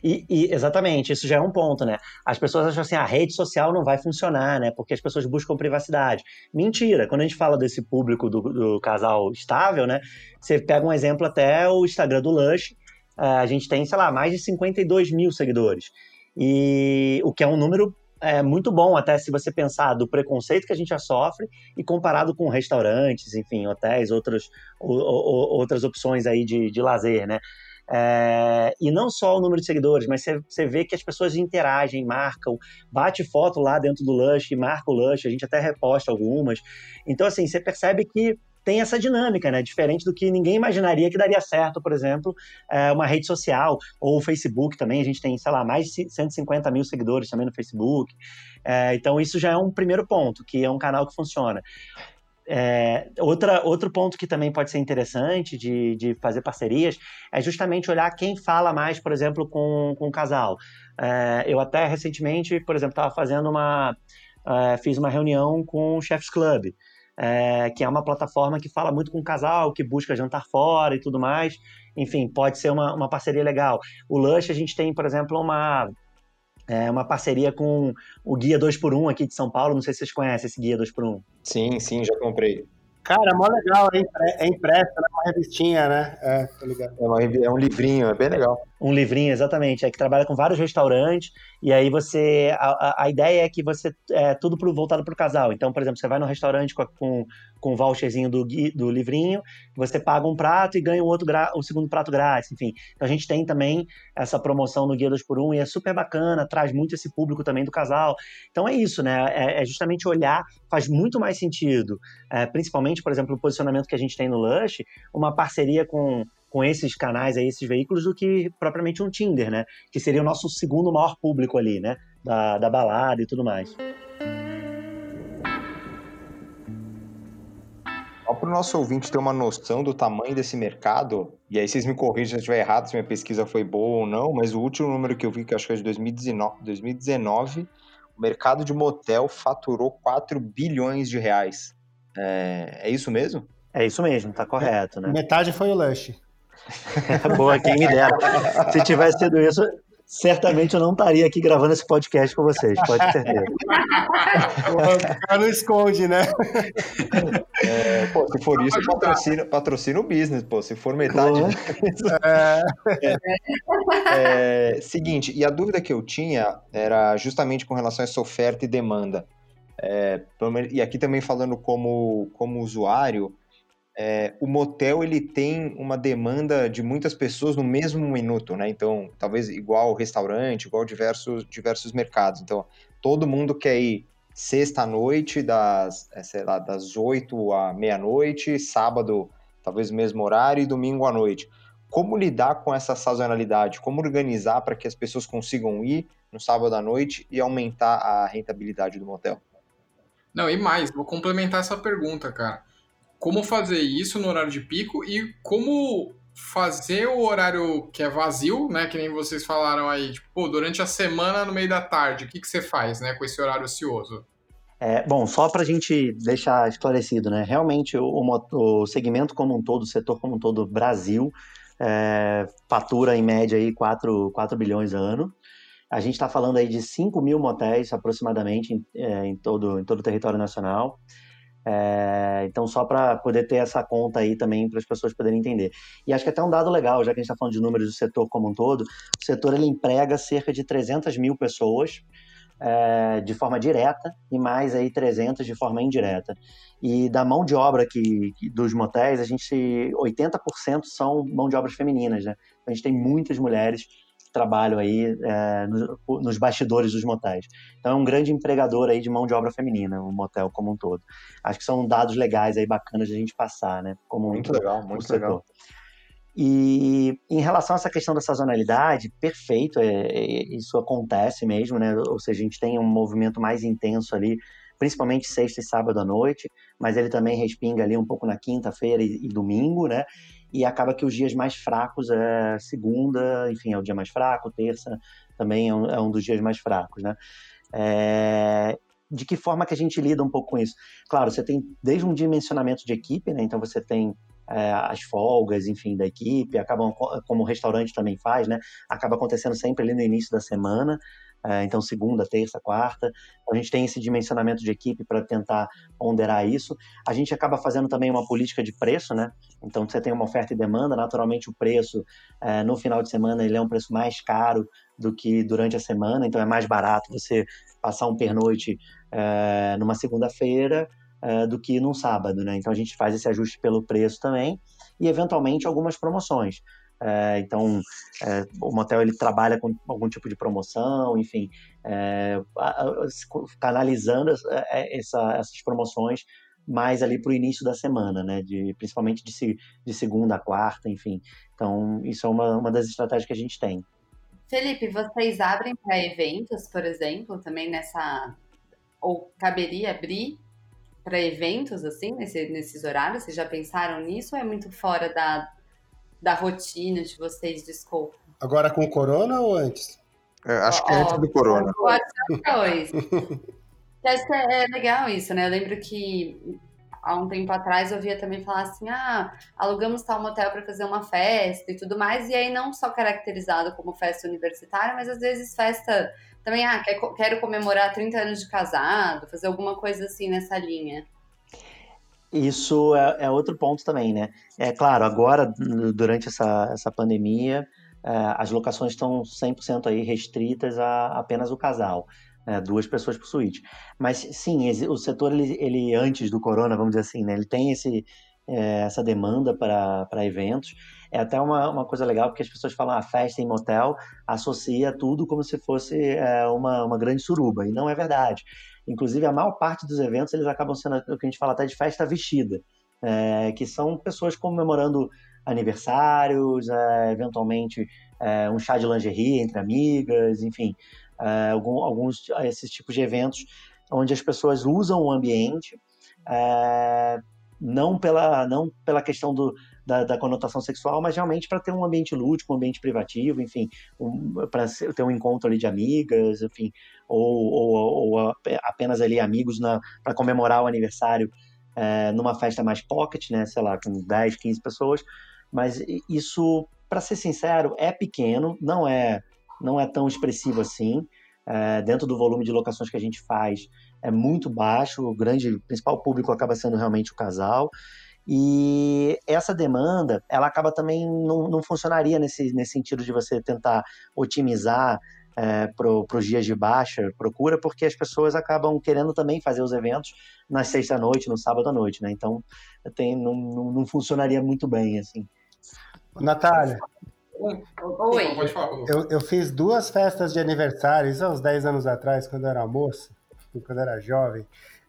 E, e, exatamente, isso já é um ponto, né? As pessoas acham assim, a rede social não vai funcionar, né? Porque as pessoas buscam privacidade. Mentira, quando a gente fala desse público do, do casal estável, né? Você pega um exemplo até o Instagram do Lush, a gente tem, sei lá, mais de 52 mil seguidores. E o que é um número é muito bom, até se você pensar do preconceito que a gente já sofre e comparado com restaurantes, enfim, hotéis, outros, outras opções aí de, de lazer, né? É, e não só o número de seguidores, mas você, vê que as pessoas interagem, marcam, bate foto lá dentro do Lush, marca o Lush, a gente até reposta algumas. Então, assim, você percebe que tem essa dinâmica, né? Diferente do que ninguém imaginaria que daria certo, por exemplo, é, uma rede social ou o Facebook também. A gente tem, sei lá, mais de 150 mil seguidores também no Facebook. É, então, isso já é um primeiro ponto, que é um canal que funciona. É, outra, outro ponto que também pode ser interessante de, de fazer parcerias é justamente olhar quem fala mais, por exemplo, com, com o casal. É, eu até recentemente, por exemplo, estava fazendo uma. É, fiz uma reunião com o Chefs Club, é, que é uma plataforma que fala muito com o casal, que busca jantar fora e tudo mais. Enfim, pode ser uma, uma parceria legal. O Lush, a gente tem, por exemplo, uma é uma parceria com o Guia 2x1 aqui de São Paulo. Não sei se vocês conhecem esse Guia 2x1. Sim, sim, já comprei. Cara, mó legal, é impresso, é uma revistinha, né? É, tá ligado. É, uma, é um livrinho, é bem legal. Um livrinho, exatamente. É que trabalha com vários restaurantes, e aí você. A, a ideia é que você. É tudo pro, voltado para o casal. Então, por exemplo, você vai no restaurante com, com, com o voucherzinho do, do livrinho, você paga um prato e ganha um outro o segundo prato grátis, enfim. Então a gente tem também essa promoção no Guia 2 por 1 e é super bacana, traz muito esse público também do casal. Então é isso, né? É, é justamente olhar, faz muito mais sentido, é, principalmente, por exemplo, o posicionamento que a gente tem no Lush, uma parceria com com esses canais aí, esses veículos, do que propriamente um Tinder, né? Que seria o nosso segundo maior público ali, né? Da, da balada e tudo mais. Só para o nosso ouvinte ter uma noção do tamanho desse mercado, e aí vocês me corrigem se eu estiver errado, se minha pesquisa foi boa ou não, mas o último número que eu vi, que acho que é de 2019, 2019 o mercado de motel faturou 4 bilhões de reais. É, é isso mesmo? É isso mesmo, tá correto, né? Metade foi o Lush. Boa, quem me dera. Se tivesse sido isso, certamente eu não estaria aqui gravando esse podcast com vocês, pode ter certeza. O cara não esconde, né? É, pô, se for isso, patrocina, patrocina o business, pô. Se for metade. É. É, seguinte, e a dúvida que eu tinha era justamente com relação a essa oferta e demanda. É, e aqui também falando como, como usuário, é, o motel ele tem uma demanda de muitas pessoas no mesmo minuto, né? Então, talvez igual restaurante, igual diversos, diversos mercados. Então, todo mundo quer ir sexta-noite, das, é, sei lá, das 8 à meia-noite, sábado, talvez mesmo horário, e domingo à noite. Como lidar com essa sazonalidade? Como organizar para que as pessoas consigam ir no sábado à noite e aumentar a rentabilidade do motel? Não, e mais, vou complementar essa pergunta, cara como fazer isso no horário de pico e como fazer o horário que é vazio, né? Que nem vocês falaram aí, tipo, pô, durante a semana, no meio da tarde, o que, que você faz, né, com esse horário ocioso? É, bom, só para a gente deixar esclarecido, né? Realmente o, o, segmento como um todo, o setor como um todo, Brasil, é, fatura em média aí 4, 4 bilhões ano. A gente está falando aí de 5 mil motéis aproximadamente em, é, em, todo, em todo o território nacional. É, então, só para poder ter essa conta aí também para as pessoas poderem entender. E acho que até um dado legal, já que a gente está falando de números do setor como um todo, o setor ele emprega cerca de 300 mil pessoas é, de forma direta e mais aí 300 de forma indireta. E da mão de obra que, que dos motéis, a gente 80% são mão de obras femininas, né? A gente tem muitas mulheres trabalho aí é, nos, nos bastidores dos motéis. Então é um grande empregador aí de mão de obra feminina, o motel como um todo. Acho que são dados legais aí bacanas de a gente passar, né? Como muito um, legal, muito legal. E em relação a essa questão da sazonalidade, perfeito, é, é, isso acontece mesmo, né? Ou seja, a gente tem um movimento mais intenso ali, principalmente sexta e sábado à noite, mas ele também respinga ali um pouco na quinta-feira e, e, domingo, né? E acaba que os dias mais fracos é segunda, enfim, é o dia mais fraco, terça também é um, é um dos dias mais fracos, né? É, de que forma que a gente lida um pouco com isso? Claro, você tem desde um dimensionamento de equipe, né? Então você tem é, as folgas, enfim, da equipe, acabam, como o restaurante também faz, né? Acaba acontecendo sempre ali no início da semana, então segunda, terça, quarta. A gente tem esse dimensionamento de equipe para tentar ponderar isso. A gente acaba fazendo também uma política de preço, né? Então você tem uma oferta e demanda, naturalmente o preço é, no final de semana ele é um preço mais caro do que durante a semana, então é mais barato você passar um pernoite é, numa segunda-feira é, do que num sábado, né? Então a gente faz esse ajuste pelo preço também e eventualmente algumas promoções. É, então, é, o motel ele trabalha com algum tipo de promoção, enfim, é, canalizando é, essa, essas promoções mais ali para o início da semana, né? De, principalmente de, de segunda a quarta, enfim. Então, isso é uma, uma das estratégias que a gente tem. Felipe, vocês abrem para eventos, por exemplo, também nessa. Ou caberia abrir para eventos, assim, nesse, nesses horários? Vocês já pensaram nisso ou é muito fora da, da rotina de vocês de escopo? Agora com o corona ou antes? É, acho que é antes do corona. Pode ser acho que é legal isso, né? Eu lembro que há um tempo atrás eu via também falar assim: ah, alugamos tal motel para fazer uma festa e tudo mais, e aí não só caracterizado como festa universitária, mas às vezes festa também, ah, quero comemorar 30 anos de casado, fazer alguma coisa assim nessa linha. Isso é, é outro ponto também, né? É claro, agora, durante essa, essa pandemia, é, as locações estão 100% aí restritas a apenas o casal né, duas pessoas por suíte. Mas sim, o setor ele, ele, antes do corona, vamos dizer assim, né, ele tem esse, é, essa demanda para eventos. É até uma, uma coisa legal porque as pessoas falam a ah, festa em motel, associa tudo como se fosse é, uma, uma grande suruba, e não é verdade. Inclusive, a maior parte dos eventos eles acabam sendo o que a gente fala até de festa vestida, é, que são pessoas comemorando aniversários, é, eventualmente é, um chá de lingerie entre amigas, enfim, é, algum, alguns esses tipos de eventos onde as pessoas usam o ambiente é, não pela não pela questão do, da, da conotação sexual, mas realmente para ter um ambiente lúdico, um ambiente privativo, enfim, um, para ter um encontro ali de amigas, enfim, ou, ou, ou apenas ali amigos para comemorar o aniversário é, numa festa mais pocket, né, sei lá, com 10, 15 pessoas, mas isso, para ser sincero, é pequeno, não é não é tão expressivo assim. É, dentro do volume de locações que a gente faz, é muito baixo. O grande, principal público acaba sendo realmente o casal. E essa demanda, ela acaba também não, não funcionaria nesse, nesse sentido de você tentar otimizar é, para os dias de baixa procura, porque as pessoas acabam querendo também fazer os eventos na sexta-noite, no sábado à noite, né? Então, tem, não, não, não funcionaria muito bem, assim. Natália, Oi. Eu, eu fiz duas festas de aniversário, isso há uns 10 anos atrás, quando eu era moço, quando eu era jovem.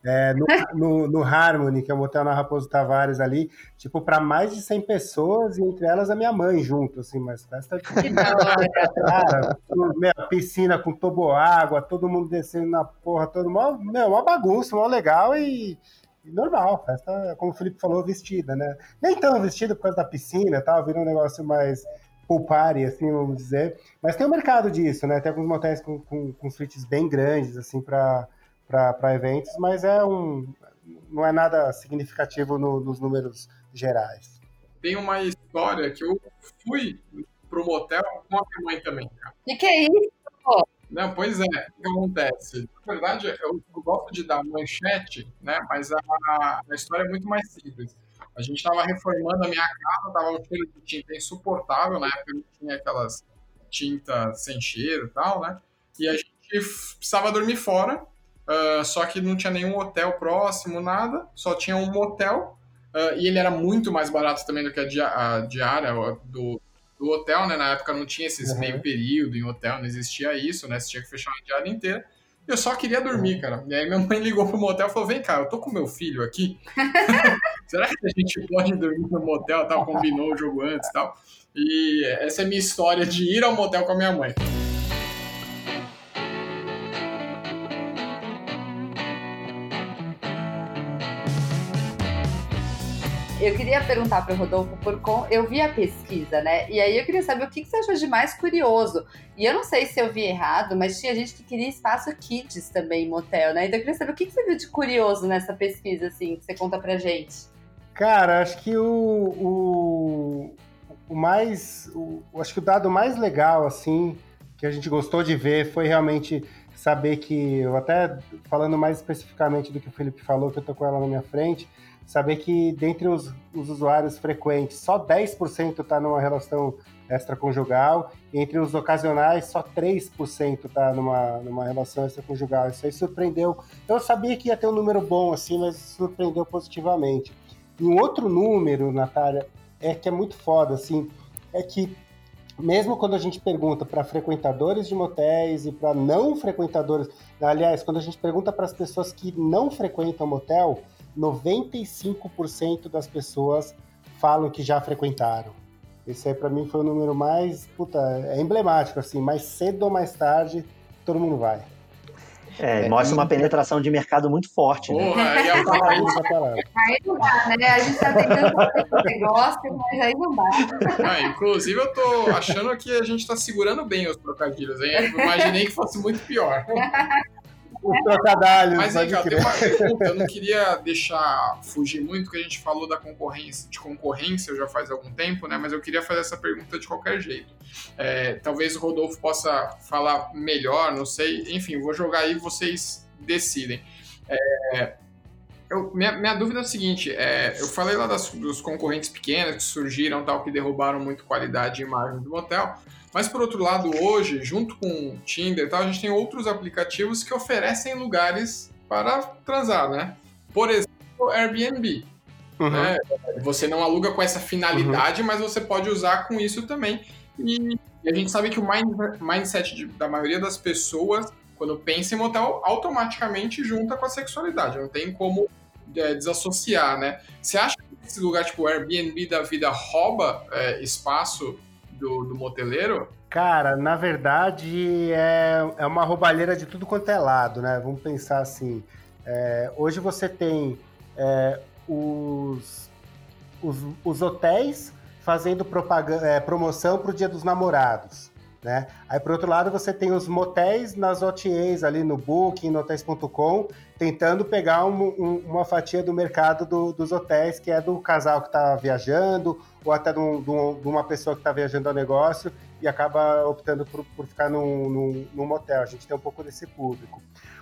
É, no, no, no, Harmony, que é o motel na Raposo Tavares ali, tipo, para mais de 100 pessoas, e entre elas a minha mãe junto, assim, mas festa de... Cara, meu, piscina com toboágua, todo mundo descendo na porra, todo mundo, meu, uma bagunça, uma legal e, e, normal, festa, como o Felipe falou, vestida, né? Nem tão vestida por causa da piscina, tal, vira um negócio mais poupar, assim, vamos dizer. Mas tem um mercado disso, né? Tem alguns motéis com, com, com suítes bem grandes, assim, para eventos, mas é um, não é nada significativo no, nos números gerais. Tem uma história que eu fui pro motel com a minha mãe também, cara. E que é isso? Não, pois é, o que acontece? Na verdade, eu, eu gosto de dar manchete, né? Mas a, a história é muito mais simples. A gente estava reformando a minha casa, tava um cheiro de tinta insuportável, na época não tinha aquelas tintas sem cheiro e tal, né? E a gente precisava dormir fora, uh, só que não tinha nenhum hotel próximo, nada, só tinha um motel, uh, e ele era muito mais barato também do que a, dia a diária do, do hotel, né? Na época não tinha esses uhum. meio período em hotel, não existia isso, né? Você tinha que fechar a diária inteira. Eu só queria dormir, cara. E aí minha mãe ligou pro motel e falou: vem cá, eu tô com meu filho aqui. Será que a gente pode dormir no motel? Tal? Combinou o jogo antes e tal. E essa é a minha história de ir ao motel com a minha mãe. Eu queria perguntar para o Rodolfo por eu vi a pesquisa, né? E aí eu queria saber o que, você achou de mais curioso. E eu não sei se eu vi errado, mas tinha gente que queria espaço kids também em motel, né? Então eu queria saber o que, você viu de curioso nessa pesquisa, assim, que você conta pra gente. Cara, acho que o, o, o mais. O, acho que o dado mais legal, assim, que a gente gostou de ver foi realmente saber que, eu até falando mais especificamente do que o Felipe falou, que eu tô com ela na minha frente, saber que dentre os, os usuários frequentes, só 10% está numa relação extraconjugal, entre os ocasionais, só 3% está numa, numa relação extraconjugal. Isso aí surpreendeu. Eu sabia que ia ter um número bom assim, mas surpreendeu positivamente. E um outro número, Natália, é que é muito foda, assim, é que mesmo quando a gente pergunta para frequentadores de motéis e para não frequentadores, aliás, quando a gente pergunta para as pessoas que não frequentam motel, 95% das pessoas falam que já frequentaram. Esse aí para mim foi o número mais, puta, é emblemático assim, mais cedo ou mais tarde todo mundo vai. É, é, mostra uma penetração de mercado muito forte, né? Porra, aí, é aí não dá, né? A gente tá tentando fazer o que gosta, mas aí não dá. Ah, inclusive, eu tô achando que a gente tá segurando bem os trocadilhos, hein? Eu imaginei que fosse muito pior. Os trocadilhos. Mas aí, cara, tem uma pergunta, eu não queria deixar fugir muito, que a gente falou da concorrência, de concorrência já faz algum tempo, né? Mas eu queria fazer essa pergunta de qualquer jeito. É, talvez o Rodolfo possa falar melhor, não sei. Enfim, vou jogar aí vocês decidem. É, eu, minha, minha, dúvida é a seguinte: é, eu falei lá das, dos concorrentes pequenos que surgiram, tal, que derrubaram muito qualidade e imagem do motel. Mas por outro lado, hoje, junto com o Tinder e tal, a gente tem outros aplicativos que oferecem lugares para transar, né? Por exemplo, Airbnb. Uhum. Né? Você não aluga com essa finalidade, uhum. mas você pode usar com isso também. E, a gente sabe que o mind, mindset de, da maioria das pessoas, quando pensa em motel, automaticamente junta com a sexualidade. Não tem como é, desassociar, né? Você acha que esse lugar tipo Airbnb da vida rouba é, espaço do, do moteleiro? Cara, na verdade é, é uma roubalheira de tudo quanto é lado, né? Vamos pensar assim. É, hoje você tem é, os, os, os, hotéis fazendo propaganda, é, promoção para o Dia dos Namorados. Né? Aí, por outro lado, você tem os motéis nas OTAs ali no Booking, no hotéis.com, tentando pegar um, um, uma fatia do mercado do, dos hotéis, que é do casal que está viajando, ou até de, um, de, uma pessoa que está viajando ao negócio e acaba optando por, por ficar num, num, num motel. A gente tem um pouco desse público.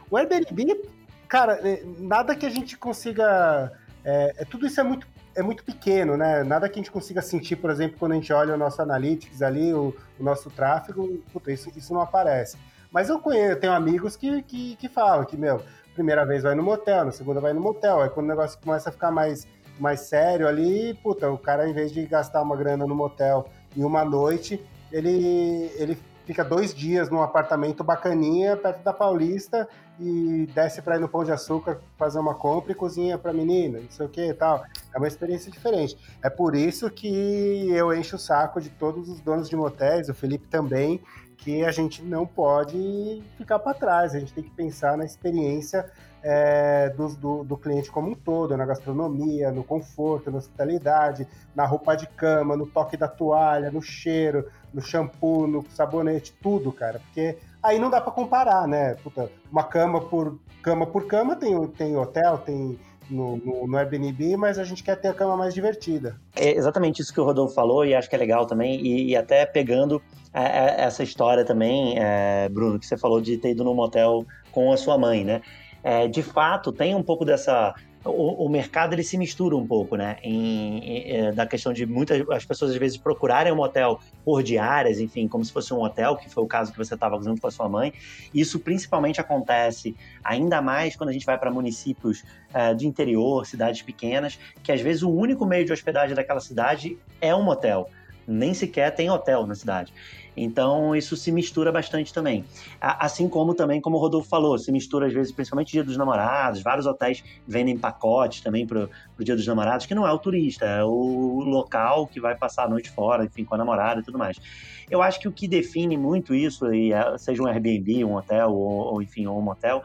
O Airbnb, cara, é, nada que a gente consiga. É, é, tudo isso é muito, é muito pequeno, né? Nada que a gente consiga sentir, por exemplo, quando a gente olha o nosso analytics ali, o, o nosso tráfego, isso, isso não aparece. Mas eu conheço, eu tenho amigos que, que, que falam que, meu, primeira vez vai no motel, na segunda vai no motel. Aí quando o negócio começa a ficar mais, mais sério ali, puta, o cara, em vez de gastar uma grana no motel em uma noite, ele, ele fica dois dias num apartamento bacaninha perto da Paulista e desce para ir no Pão de Açúcar fazer uma compra e cozinha para menina, não sei o que e tal. É uma experiência diferente. É por isso que eu encho o saco de todos os donos de motéis, o Felipe também, que a gente não pode ficar para trás, a gente tem que pensar na experiência é, do, do, do, cliente como um todo, na gastronomia, no conforto, na hospitalidade, na roupa de cama, no toque da toalha, no cheiro, no shampoo, no sabonete, tudo, cara, porque aí não dá para comparar, né? Puta, uma cama por cama por cama tem, tem hotel, tem no, no, no, Airbnb, mas a gente quer ter a cama mais divertida. É exatamente isso que o Rodolfo falou e acho que é legal também, e, e até pegando essa história também, é, Bruno, que você falou de ter ido num motel com a sua mãe, né? É, de fato, tem um pouco dessa o, o, mercado ele se mistura um pouco, né? Em, em, é, questão de muitas as pessoas às vezes procurarem um hotel por diárias, enfim, como se fosse um hotel, que foi o caso que você estava usando com a sua mãe. Isso principalmente acontece ainda mais quando a gente vai para municípios uh, do interior, cidades pequenas, que às vezes o único meio de hospedagem daquela cidade é um motel. Nem sequer tem hotel na cidade. Então, isso se mistura bastante também. Assim como também, como o Rodolfo falou, se mistura às vezes, principalmente Dia dos Namorados, vários hotéis vendem pacotes também para o Dia dos Namorados, que não é o turista, é o local que vai passar a noite fora, enfim, com a namorada e tudo mais. Eu acho que o que define muito isso, é, seja um Airbnb, um hotel, ou, ou enfim, ou um motel,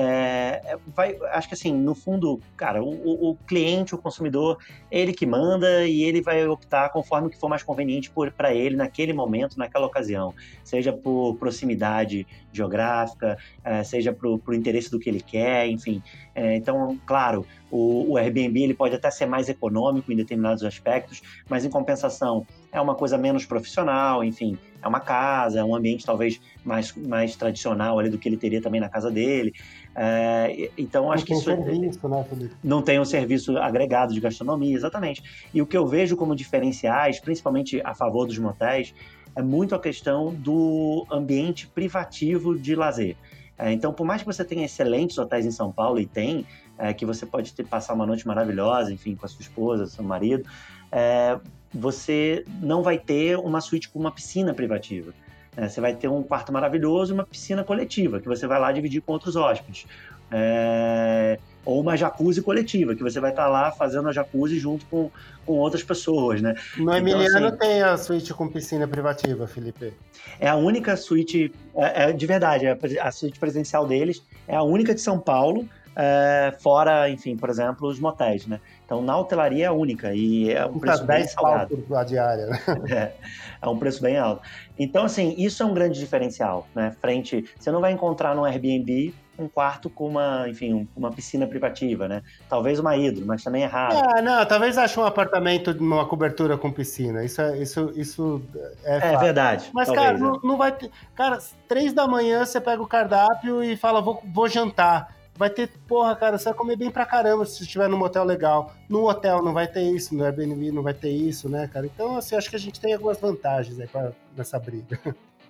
é, é, vai, acho que assim, no fundo, cara, o, o, cliente, o consumidor, ele que manda e ele vai optar conforme o que for mais conveniente para ele naquele momento, naquela ocasião, seja por proximidade geográfica, é, seja por, por interesse do que ele quer, enfim. É, então, claro, o, o Airbnb ele pode até ser mais econômico em determinados aspectos, mas em compensação é uma coisa menos profissional, enfim, é uma casa, é um ambiente talvez mais, mais tradicional ali do que ele teria também na casa dele. É, então, acho que isso. Serviço, né, Felipe? Não tem um serviço agregado de gastronomia, exatamente. E o que eu vejo como diferenciais, principalmente a favor dos motéis, é muito a questão do ambiente privativo de lazer. É, então, por mais que você tenha excelentes hotéis em São Paulo, e tem, é, que você pode ter, passar uma noite maravilhosa, enfim, com a sua esposa, seu marido, é, você não vai ter uma suíte com uma piscina privativa. É, você vai ter um quarto maravilhoso e uma piscina coletiva, que você vai lá dividir com outros hóspedes. É, ou uma jacuzzi coletiva, que você vai estar tá lá fazendo a jacuzzi junto com, com outras pessoas, né? No então, Emiliano assim, tem a suíte com piscina privativa, Felipe. É a única suíte, é, é de verdade, é a suíte presencial deles é a única de São Paulo, é, fora, enfim, por exemplo, os motéis, né? Então, na hotelaria é única e é um preço bem salgado. A diária, né? É, é um preço bem alto. Então, assim, isso é um grande diferencial, né? Frente, você não vai encontrar no Airbnb um quarto com uma, enfim, uma piscina privativa, né? Talvez uma hidro, mas também é raro. É, não, talvez ache um apartamento numa cobertura com piscina. Isso é, isso, isso é, é verdade. Mas, talvez, cara, é. não, não vai ter. Cara, três da manhã você pega o cardápio e fala, vou, vou jantar vai ter, porra, cara, você vai comer bem pra caramba se estiver num motel legal. No hotel não vai ter isso, no Airbnb não vai ter isso, né, cara? Então, assim, acho que a gente tem algumas vantagens aí pra, nessa briga.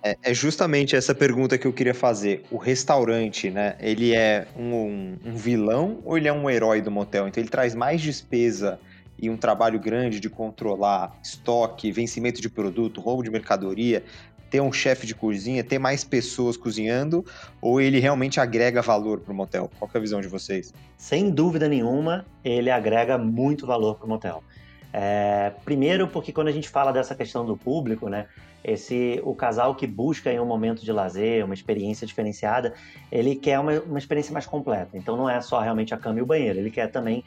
É, é, justamente essa pergunta que eu queria fazer. O restaurante, né? Ele é um, um, vilão ou ele é um herói do motel? Então ele traz mais despesa e um trabalho grande de controlar estoque, vencimento de produto, roubo de mercadoria, ter um chefe de cozinha, ter mais pessoas cozinhando, ou ele realmente agrega valor para o motel? Qual é a visão de vocês? Sem dúvida nenhuma, ele agrega muito valor para o motel. É, primeiro, porque quando a gente fala dessa questão do público, né, esse o casal que busca em um momento de lazer, uma experiência diferenciada, ele quer uma, uma experiência mais completa. Então não é só realmente a cama e o banheiro, ele quer também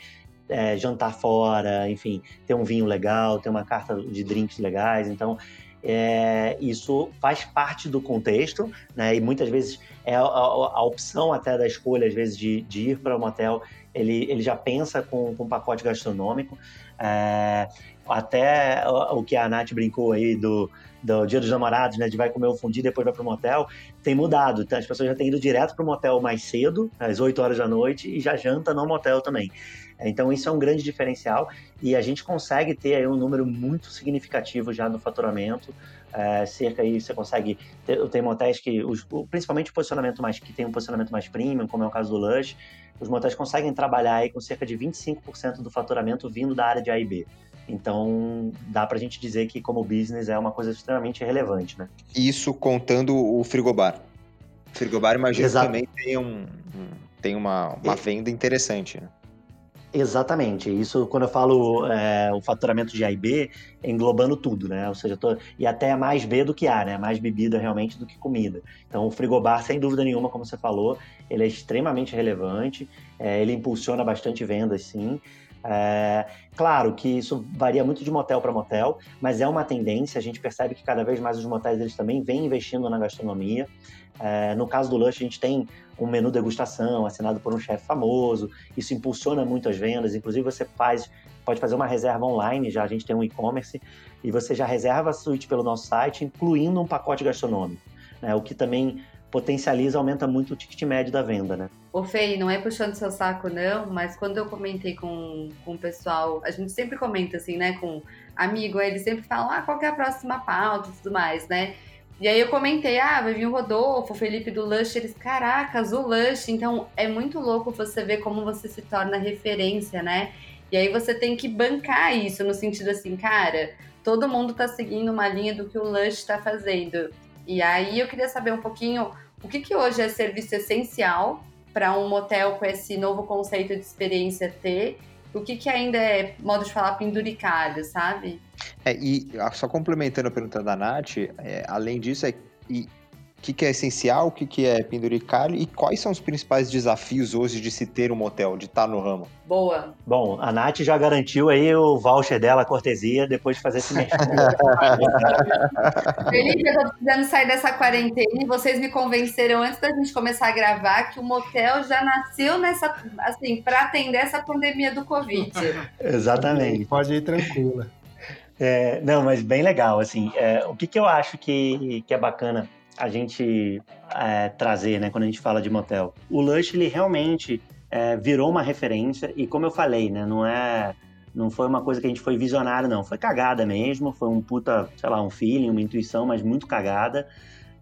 é, jantar fora, enfim, ter um vinho legal, ter uma carta de drinks legais. Então é, isso faz parte do contexto, né? E muitas vezes é a, a, a opção até da escolha, às vezes, de, de ir para o um motel, ele, ele já pensa com, com um pacote gastronômico. É, até o que a Nath brincou aí do, do Dia dos Namorados, né? De vai comer o fundi depois vai para o motel, tem mudado. Então, as pessoas já têm ido direto para o motel mais cedo, às 8 horas da noite, e já janta no motel também. Então, isso é um grande diferencial e a gente consegue ter aí um número muito significativo já no faturamento. É, cerca aí, você consegue ter, tem motéis que, os, principalmente o posicionamento mais, que tem um posicionamento mais premium, como é o caso do Lush, os motéis conseguem trabalhar aí com cerca de 25% do faturamento vindo da área de A e B. Então, dá para a gente dizer que como business é uma coisa extremamente relevante, né? Isso contando o frigobar. O frigobar, imagino, Exato. também tem, um, tem uma, uma venda interessante, né? Exatamente. Isso, quando eu falo é, o faturamento de A e B, englobando tudo, né? Ou seja, tô, e até mais B do que A, né? Mais bebida realmente do que comida. Então, o frigobar, sem dúvida nenhuma, como você falou, ele é extremamente relevante, é, ele impulsiona bastante vendas, sim. É, claro que isso varia muito de motel para motel, mas é uma tendência. A gente percebe que cada vez mais os motéis eles também vêm investindo na gastronomia. É, no caso do Lush, a gente tem um menu degustação assinado por um chefe famoso. Isso impulsiona muito as vendas. Inclusive, você faz, pode fazer uma reserva online. Já a gente tem um e-commerce e você já reserva a suíte pelo nosso site, incluindo um pacote gastronômico, né? O que também potencializa, aumenta muito o ticket médio da venda, né? Ô Fei, não é puxando seu saco não, mas quando eu comentei com, com o pessoal, a gente sempre comenta assim, né, com amigo, eles sempre falam, ah, qual é a próxima pauta e tudo mais, né? E aí eu comentei, ah, vai vir o Rodolfo, o Felipe do Lush, eles, caracas, o Lush. Então é muito louco você ver como você se torna referência, né? E aí você tem que bancar isso, no sentido assim, cara, todo mundo tá seguindo uma linha do que o Lush tá fazendo. E aí eu queria saber um pouquinho o que, que hoje é serviço essencial para um motel com esse novo conceito de experiência ter o que, que ainda é, modo de falar, penduricalho, sabe? É, e só complementando a pergunta da Nath, é, além disso, é, e, o que, que, é essencial, o que, que é penduricalho e quais são os principais desafios hoje de se ter um motel, de estar no ramo? Boa. Bom, a Nath já garantiu aí o voucher dela, a cortesia, depois de fazer esse mês. Felipe, eu tô precisando sair dessa quarentena e vocês me convenceram antes da gente começar a gravar que o motel já nasceu nessa, assim, para atender essa pandemia do Covid. Exatamente. Pode ir tranquila. É, não, mas bem legal, assim, é, o que, que eu acho que, que é bacana a gente é, trazer, né, quando a gente fala de motel. O Lush, ele realmente é, virou uma referência e, como eu falei, né, não é, não foi uma coisa que a gente foi visionário, não, foi cagada mesmo, foi um puta, sei lá, um feeling, uma intuição, mas muito cagada.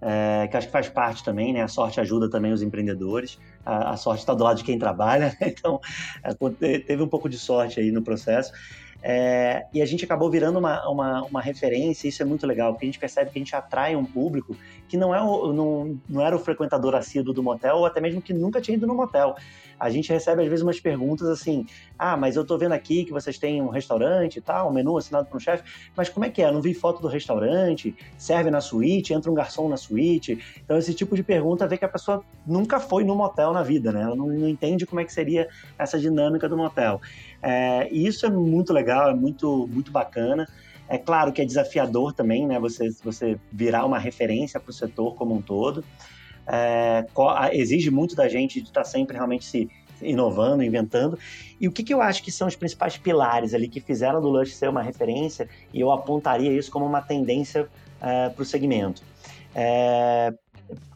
É, que acho que faz parte também, né? A sorte ajuda também os empreendedores. A, a sorte está do lado de quem trabalha, né? então é, teve um pouco de sorte aí no processo. É, e a gente acabou virando uma, uma, uma referência, isso é muito legal, porque a gente percebe que a gente atrai um público que não, é o, não, não era o frequentador assíduo do motel, ou até mesmo que nunca tinha ido no motel. A gente recebe, às vezes, umas perguntas assim: ah, mas eu tô vendo aqui que vocês têm um restaurante e tal, um menu assinado por um chefe, mas como é que é? Eu não vi foto do restaurante, serve na suíte, entra um garçom na suíte. Então, esse tipo de pergunta vê que a pessoa nunca foi no motel na vida, né? Ela não, não entende como é que seria essa dinâmica do motel. É, e isso é muito legal, é muito, muito bacana. É claro que é desafiador também, né? Você, você virar uma referência para o setor como um todo. É, exige muito da gente de estar tá sempre realmente se inovando, inventando. E o que, que eu acho que são os principais pilares ali que fizeram do Lush ser uma referência, e eu apontaria isso como uma tendência é, para o segmento. É,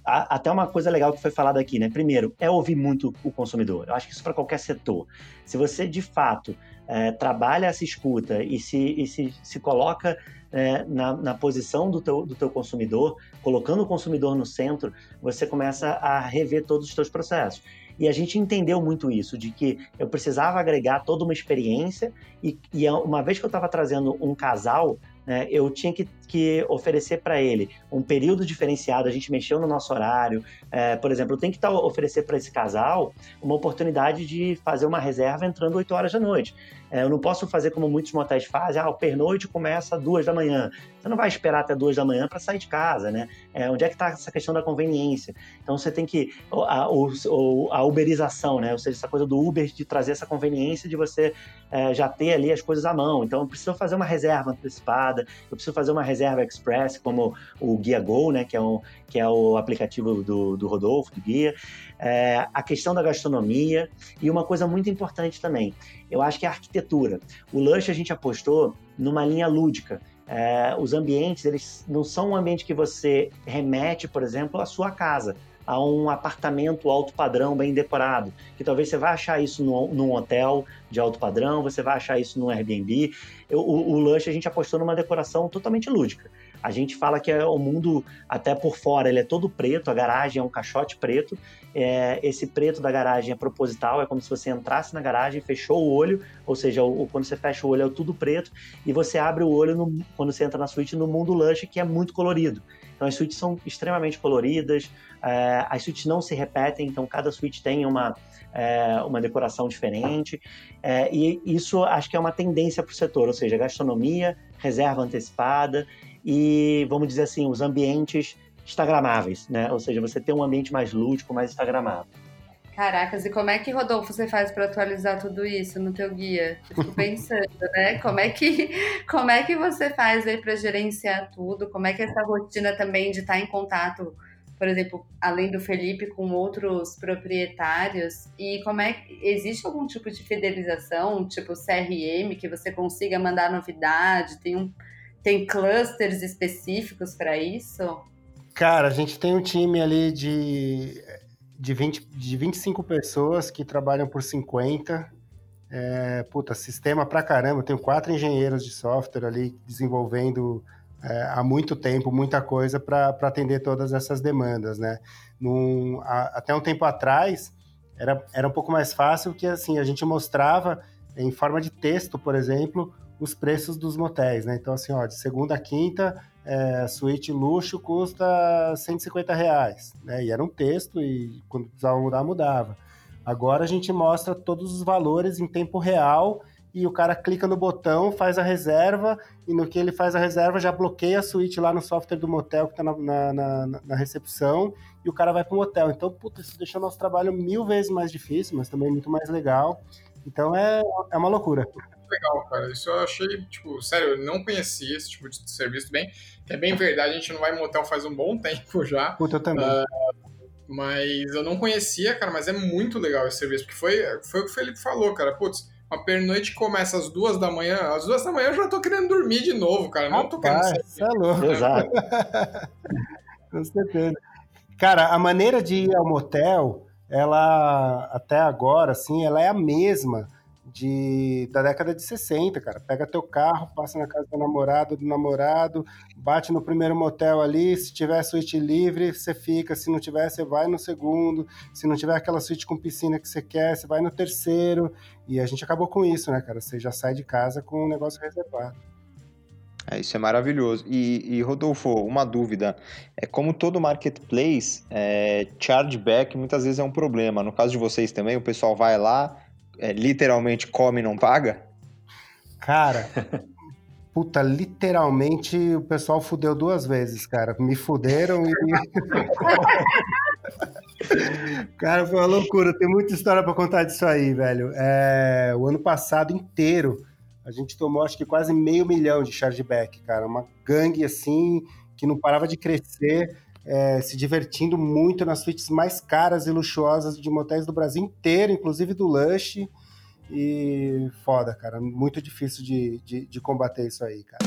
até uma coisa legal que foi falada aqui, né? Primeiro, é ouvir muito o consumidor. Eu acho que isso para qualquer setor. Se você de fato é, trabalha essa escuta e se, e se, se coloca é, na, na, posição do teu, do teu consumidor, colocando o consumidor no centro, você começa a rever todos os teus processos. E a gente entendeu muito isso, de que eu precisava agregar toda uma experiência e, e uma vez que eu estava trazendo um casal né, eu tinha que, que oferecer para ele um período diferenciado, a gente mexeu no nosso horário. É, por exemplo, tenho que tá, oferecer para esse casal uma oportunidade de fazer uma reserva entrando 8 horas da noite. É, eu não posso fazer como muitos motéis fazem, ah, o pernoite começa duas da manhã. Você não vai esperar até duas da manhã para sair de casa, né? É, onde é que está essa questão da conveniência? Então você tem que a, a, a, uberização, né? Ou seja, essa coisa do Uber de trazer essa conveniência de você é, já ter ali as coisas à mão. Então eu preciso fazer uma reserva antecipada, eu preciso fazer uma reserva express como o Guia Go, né? Que é, um, que é o aplicativo do, do Rodolfo, do Guia. É, a questão da gastronomia e uma coisa muito importante também eu acho que é a arquitetura. O Lush a gente apostou numa linha lúdica. É, os ambientes, eles não são um ambiente que você remete, por exemplo, à sua casa, a um apartamento alto padrão bem decorado, que talvez você vá achar isso no, num hotel de alto padrão, você vai achar isso no Airbnb. Eu, o, o Lush a gente apostou numa decoração totalmente lúdica. A gente fala que é o mundo, até por fora, ele é todo preto, a garagem é um caixote preto. É, esse preto da garagem é proposital, é como se você entrasse na garagem, fechou o olho, ou seja, o, quando você fecha o olho é tudo preto, e você abre o olho no, quando você entra na suíte no mundo lush, que é muito colorido. Então as suítes são extremamente coloridas, é, as suítes não se repetem, então cada suíte tem uma, é, uma decoração diferente, é, e isso acho que é uma tendência para o setor, ou seja, gastronomia, reserva antecipada e, vamos dizer assim, os ambientes instagramáveis, né? Ou seja, você ter um ambiente mais lúdico, mais instagramável. Caracas, e como é que, Rodolfo, você faz para atualizar tudo isso no teu guia? Eu fico pensando, né? Como é que, como é que você faz aí para gerenciar tudo? Como é que é essa rotina também de estar em contato, por exemplo, além do Felipe, com outros proprietários? E como é que existe algum tipo de fidelização, tipo CRM, que você consiga mandar novidade? Tem um tem clusters específicos para isso? Cara, a gente tem um time ali de, de, 20, de 25 pessoas que trabalham por 50. É, puta, sistema pra caramba. Eu tenho quatro engenheiros de software ali desenvolvendo é, há muito tempo muita coisa para atender todas essas demandas, né? Num, a, até um tempo atrás era, era um pouco mais fácil que assim a gente mostrava em forma de texto, por exemplo, os preços dos motéis, né? Então, assim, ó, de segunda a quinta, é, suíte luxo custa 150 reais, né? E era um texto e quando precisava mudar, mudava. Agora a gente mostra todos os valores em tempo real e o cara clica no botão, faz a reserva e no que ele faz a reserva já bloqueia a suíte lá no software do motel que está na, na, na, recepção e o cara vai para motel. Então, puta, isso deixou nosso trabalho mil vezes mais difícil, mas também muito mais legal. Então é, é uma loucura legal, cara. Isso eu achei, tipo, sério, eu não conhecia esse tipo de serviço bem. É bem verdade, a gente não vai em motel faz um bom tempo já. Puta, eu também. Uh, mas eu não conhecia, cara, mas é muito legal esse serviço, porque foi, foi o que o Felipe falou, cara. Putz, uma pernoite começa às duas da manhã, às duas da manhã eu já tô querendo dormir de novo, cara. Não tô querendo sair. Isso é louco. Exato. Com certeza. Cara, a maneira de ir ao motel, ela, até agora, assim, ela é a mesma de, da década de 60, cara. Pega teu carro, passa na casa do namorado, do namorado, bate no primeiro motel ali, se tiver suíte livre, você fica, se não tiver, você vai no segundo, se não tiver aquela suíte com piscina que você quer, você vai no terceiro, e a gente acabou com isso, né, cara? Você já sai de casa com um negócio reservado. É, isso é maravilhoso. E, e, Rodolfo, uma dúvida. É como todo marketplace, é, chargeback muitas vezes é um problema. No caso de vocês também, o pessoal vai lá, é, literalmente come e não paga? Cara, puta, literalmente o pessoal fudeu duas vezes, cara. Me fuderam e. cara, foi uma loucura. Tem muita história para contar disso aí, velho. É, o ano passado inteiro a gente tomou acho que quase meio milhão de chargeback, cara. Uma gangue assim que não parava de crescer, é, se divertindo muito nas suítes mais caras e luxuosas de motéis do Brasil inteiro, inclusive do Lush. E foda, cara. Muito difícil de, de, de combater isso aí, cara.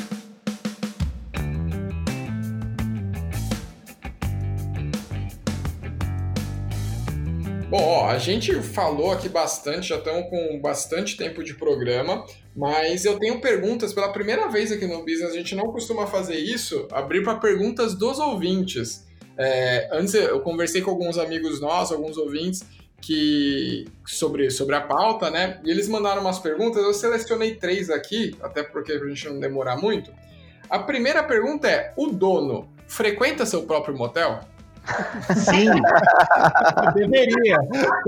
Bom, ó, a gente falou aqui bastante, já estamos com bastante tempo de programa, mas eu tenho perguntas pela primeira vez aqui no Business. A gente não costuma fazer isso, abrir para perguntas dos ouvintes. É, antes eu conversei com alguns amigos nossos, alguns ouvintes, que sobre, sobre a pauta, né? E eles mandaram umas perguntas. Eu selecionei três aqui, até porque a gente não demorar muito. A primeira pergunta é: o dono frequenta seu próprio motel? Sim. Deveria.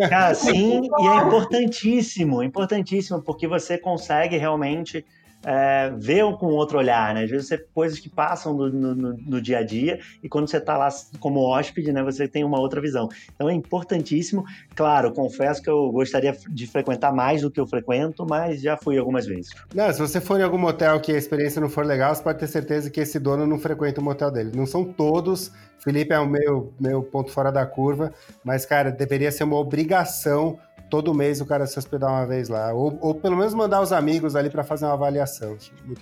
Cara, sim, e é importantíssimo, importantíssimo, porque você consegue realmente é, ver com outro olhar, né? Às vezes você coisas que passam no, no, no, dia a dia e quando você está lá como hóspede, né, você tem uma outra visão. Então é importantíssimo. Claro, confesso que eu gostaria de frequentar mais do que eu frequento, mas já fui algumas vezes. Não, se você for em algum motel que a experiência não for legal, você pode ter certeza que esse dono não frequenta o motel dele. Não são todos. Felipe é o meu, meu ponto fora da curva, mas, cara, deveria ser uma obrigação todo mês o cara se hospedar uma vez lá. Ou, ou pelo menos mandar os amigos ali para fazer uma avaliação.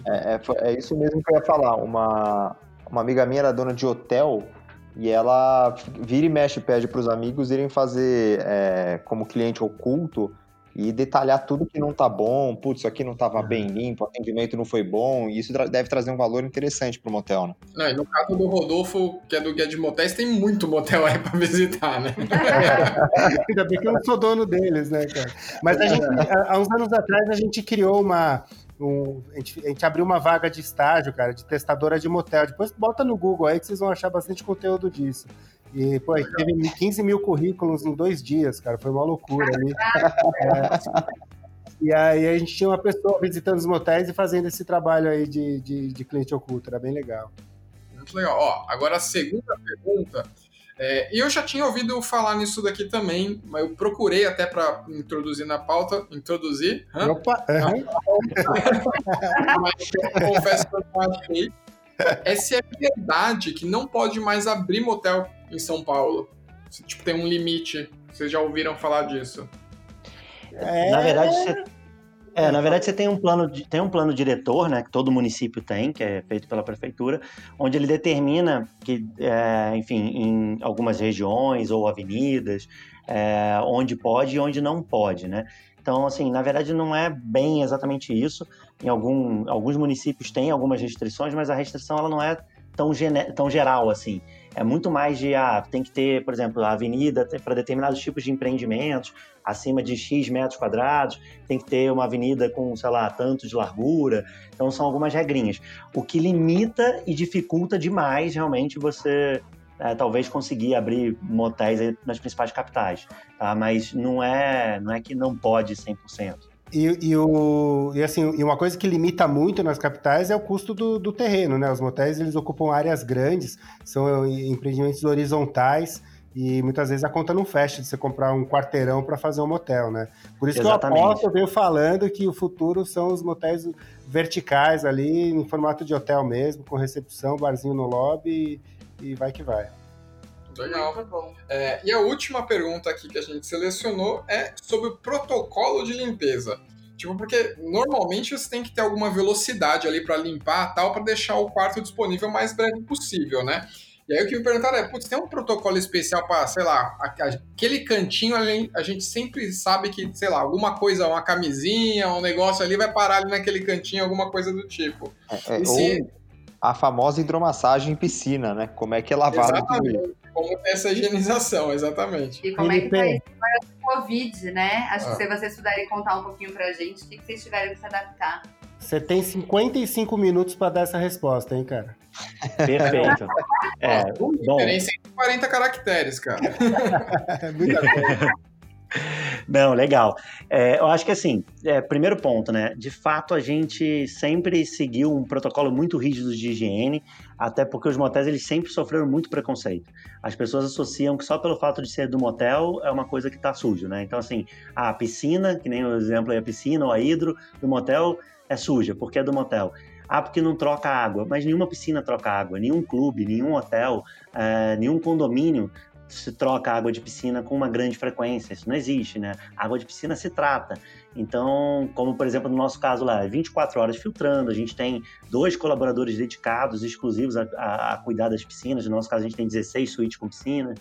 É, é, é, isso mesmo que eu ia falar. Uma, uma amiga minha era dona de hotel e ela vira e mexe pede para os amigos irem fazer é, como cliente oculto e detalhar tudo que não tá bom, putz, isso aqui não tava bem limpo, o atendimento não foi bom, e isso deve trazer um valor interessante pro motel, né? Não, e no caso do Rodolfo, que é do Guia de Motéis, tem muito motel aí pra visitar, né? Ainda bem que eu não sou dono deles, né, cara? Mas a gente, há uns anos atrás, a gente criou uma, um, a, gente, a, gente, abriu uma vaga de estágio, cara, de testadora de motel. Depois bota no Google aí que vocês vão achar bastante conteúdo disso. E, pô, teve 15 mil currículos em dois dias, cara. Foi uma loucura ali. É, e aí a gente tinha uma pessoa visitando os motéis e fazendo esse trabalho aí de, de, de cliente oculto. Era bem legal. Muito legal. Ó, agora a segunda pergunta. É, eu já tinha ouvido falar nisso daqui também, mas eu procurei até para introduzir na pauta. Introduzir? Hã? Opa! Uhum. mas eu confesso que eu não achei. É se é verdade que não pode mais abrir motel em São Paulo. Tipo, tem um limite. Vocês já ouviram falar disso? É... Na verdade, você, é, na verdade, você tem um plano, tem um plano diretor, né, que todo município tem, que é feito pela prefeitura, onde ele determina que, é, enfim, em algumas regiões ou avenidas, é, onde pode e onde não pode, né? Então, assim, na verdade, não é bem exatamente isso. Em algum, alguns municípios tem algumas restrições, mas a restrição ela não é tão, tão geral assim. É muito mais de, ah, tem que ter, por exemplo, a avenida para determinados tipos de empreendimentos, acima de X metros quadrados, tem que ter uma avenida com, sei lá, tanto de largura. Então, são algumas regrinhas. O que limita e dificulta demais, realmente, você é, talvez conseguir abrir motéis nas principais capitais, tá? Mas não é, não é que não pode 100%. E, e, o, e, assim, e uma coisa que limita muito nas capitais é o custo do, do terreno, né? Os motéis, eles ocupam áreas grandes, são empreendimentos horizontais, e muitas vezes a conta não fecha de você comprar um quarteirão para fazer um motel, né? Por isso Exatamente. que eu aposto, eu venho falando que o futuro são os motéis verticais ali, em formato de hotel mesmo, com recepção, barzinho no lobby e, e vai que vai. Legal. É, e a última pergunta aqui que a gente selecionou é sobre o protocolo de limpeza. Tipo, porque normalmente você tem que ter alguma velocidade ali para limpar tal, para deixar o quarto disponível o mais breve possível, né? E aí o que me perguntaram é, putz, tem um protocolo especial para, sei lá, aquele cantinho ali, a gente sempre sabe que, sei lá, alguma coisa, uma camisinha, um negócio ali vai parar ali naquele cantinho, alguma coisa do tipo. É, é, se... Ou a famosa hidromassagem em piscina, né? Como é que é lavado Exatamente. Como ter essa higienização, exatamente. E como é que tá isso agora do Covid, né? Acho ah. que se vocês puderem contar um pouquinho pra gente, o que vocês tiveram que se adaptar. Você tem 55 minutos para dar essa resposta, hein, cara? Perfeito. É, bom. Tem 140 caracteres, cara. Muita coisa. Não, legal. É, eu acho que assim, é, primeiro ponto, né? De fato, a gente sempre seguiu um protocolo muito rígido de higiene, até porque os motéis eles sempre sofreram muito preconceito. As pessoas associam que só pelo fato de ser do motel é uma coisa que está sujo, né? Então, assim, a piscina, que nem o exemplo aí, a piscina ou a hidro do motel é suja, porque é do motel. Ah, porque não troca água. Mas nenhuma piscina troca água, nenhum clube, nenhum hotel, é, nenhum condomínio se troca água de piscina com uma grande frequência. Isso não existe, né? água de piscina se trata. Então, como por exemplo no nosso caso lá, 24 horas filtrando, a gente tem dois colaboradores dedicados, exclusivos a, a, a cuidar das piscinas. No nosso caso, a gente tem 16 suítes com piscina.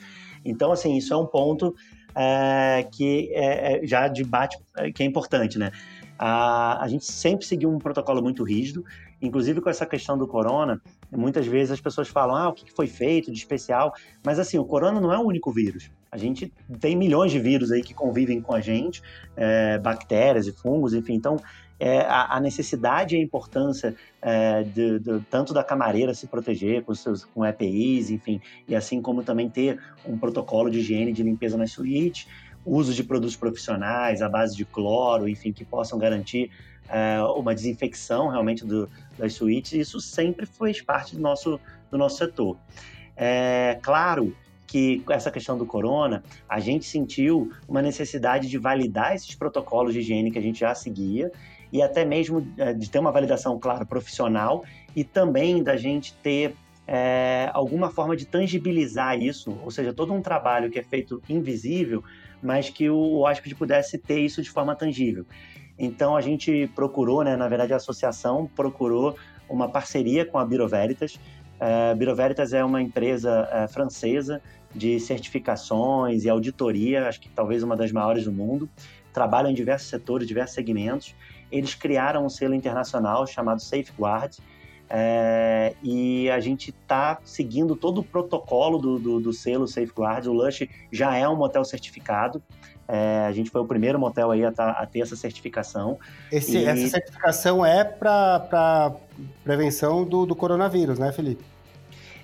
Então, assim, isso é um ponto é, que é, é, já debate é, que é importante, né? A, a gente sempre seguiu um protocolo muito rígido, inclusive com essa questão do corona, muitas vezes as pessoas falam, ah, o que foi feito de especial, mas assim, o corona não é o único vírus. A gente tem milhões de vírus aí que convivem com a gente, é, bactérias e fungos, enfim, então é, a, a, necessidade e a importância é, de, de, tanto da camareira se proteger com seus com EPIs, enfim, e assim como também ter um protocolo de higiene de limpeza na suíte, uso de produtos profissionais à base de cloro, enfim, que possam garantir é, uma desinfecção realmente do, das suítes, isso sempre fez parte do nosso, do nosso setor. É claro que essa questão do corona, a gente sentiu uma necessidade de validar esses protocolos de higiene que a gente já seguia e até mesmo é, de ter uma validação, claro, profissional e também da gente ter é, alguma forma de tangibilizar isso, ou seja, todo um trabalho que é feito invisível, mas que o hóspede pudesse ter isso de forma tangível. Então a gente procurou, né, na verdade a associação procurou uma parceria com a Biro Veritas. É, Biro Veritas é uma empresa é, francesa de certificações e auditoria, acho que talvez uma das maiores do mundo. Trabalham em diversos setores, diversos segmentos. Eles criaram um selo internacional chamado Safeguard, é, e a gente está seguindo todo o protocolo do, do, do, selo Safeguard. O Lush já é um motel certificado. É, a gente foi o primeiro motel aí a, tá, a ter essa certificação. Esse, e... Essa certificação é para prevenção do, do coronavírus, né, Felipe?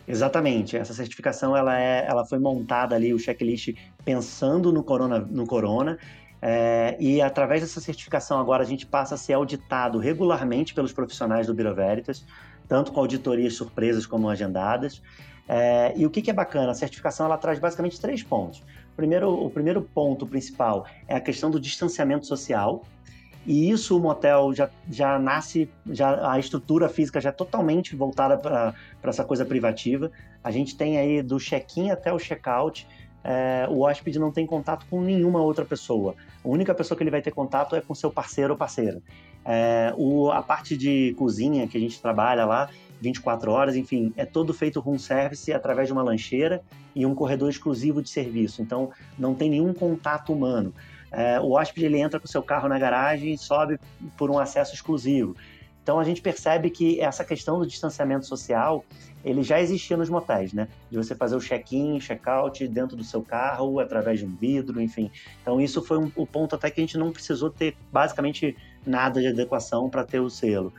Exatamente. Essa certificação ela, é, ela foi montada ali, o checklist, pensando no corona. No corona é, e através dessa certificação agora a gente passa a ser auditado regularmente pelos profissionais do Bureau Veritas tanto com auditorias surpresas como agendadas. É, e o que, que, é bacana? A certificação ela traz basicamente três pontos. Primeiro, o primeiro ponto principal é a questão do distanciamento social. E isso o motel já, já nasce, já a estrutura física já é totalmente voltada para essa coisa privativa. A gente tem aí do check-in até o check-out, é, o hóspede não tem contato com nenhuma outra pessoa. A única pessoa que ele vai ter contato é com seu parceiro ou parceira. É, o, a parte de cozinha que a gente trabalha lá, 24 horas, enfim, é todo feito room service através de uma lancheira e um corredor exclusivo de serviço. Então, não tem nenhum contato humano. É, o hóspede ele entra com seu carro na garagem e sobe por um acesso exclusivo. Então, a gente percebe que essa questão do distanciamento social ele já existia nos motéis, né? De você fazer o check-in, check-out dentro do seu carro, através de um vidro, enfim. Então, isso foi um, o ponto até que a gente não precisou ter basicamente nada de adequação para ter o selo.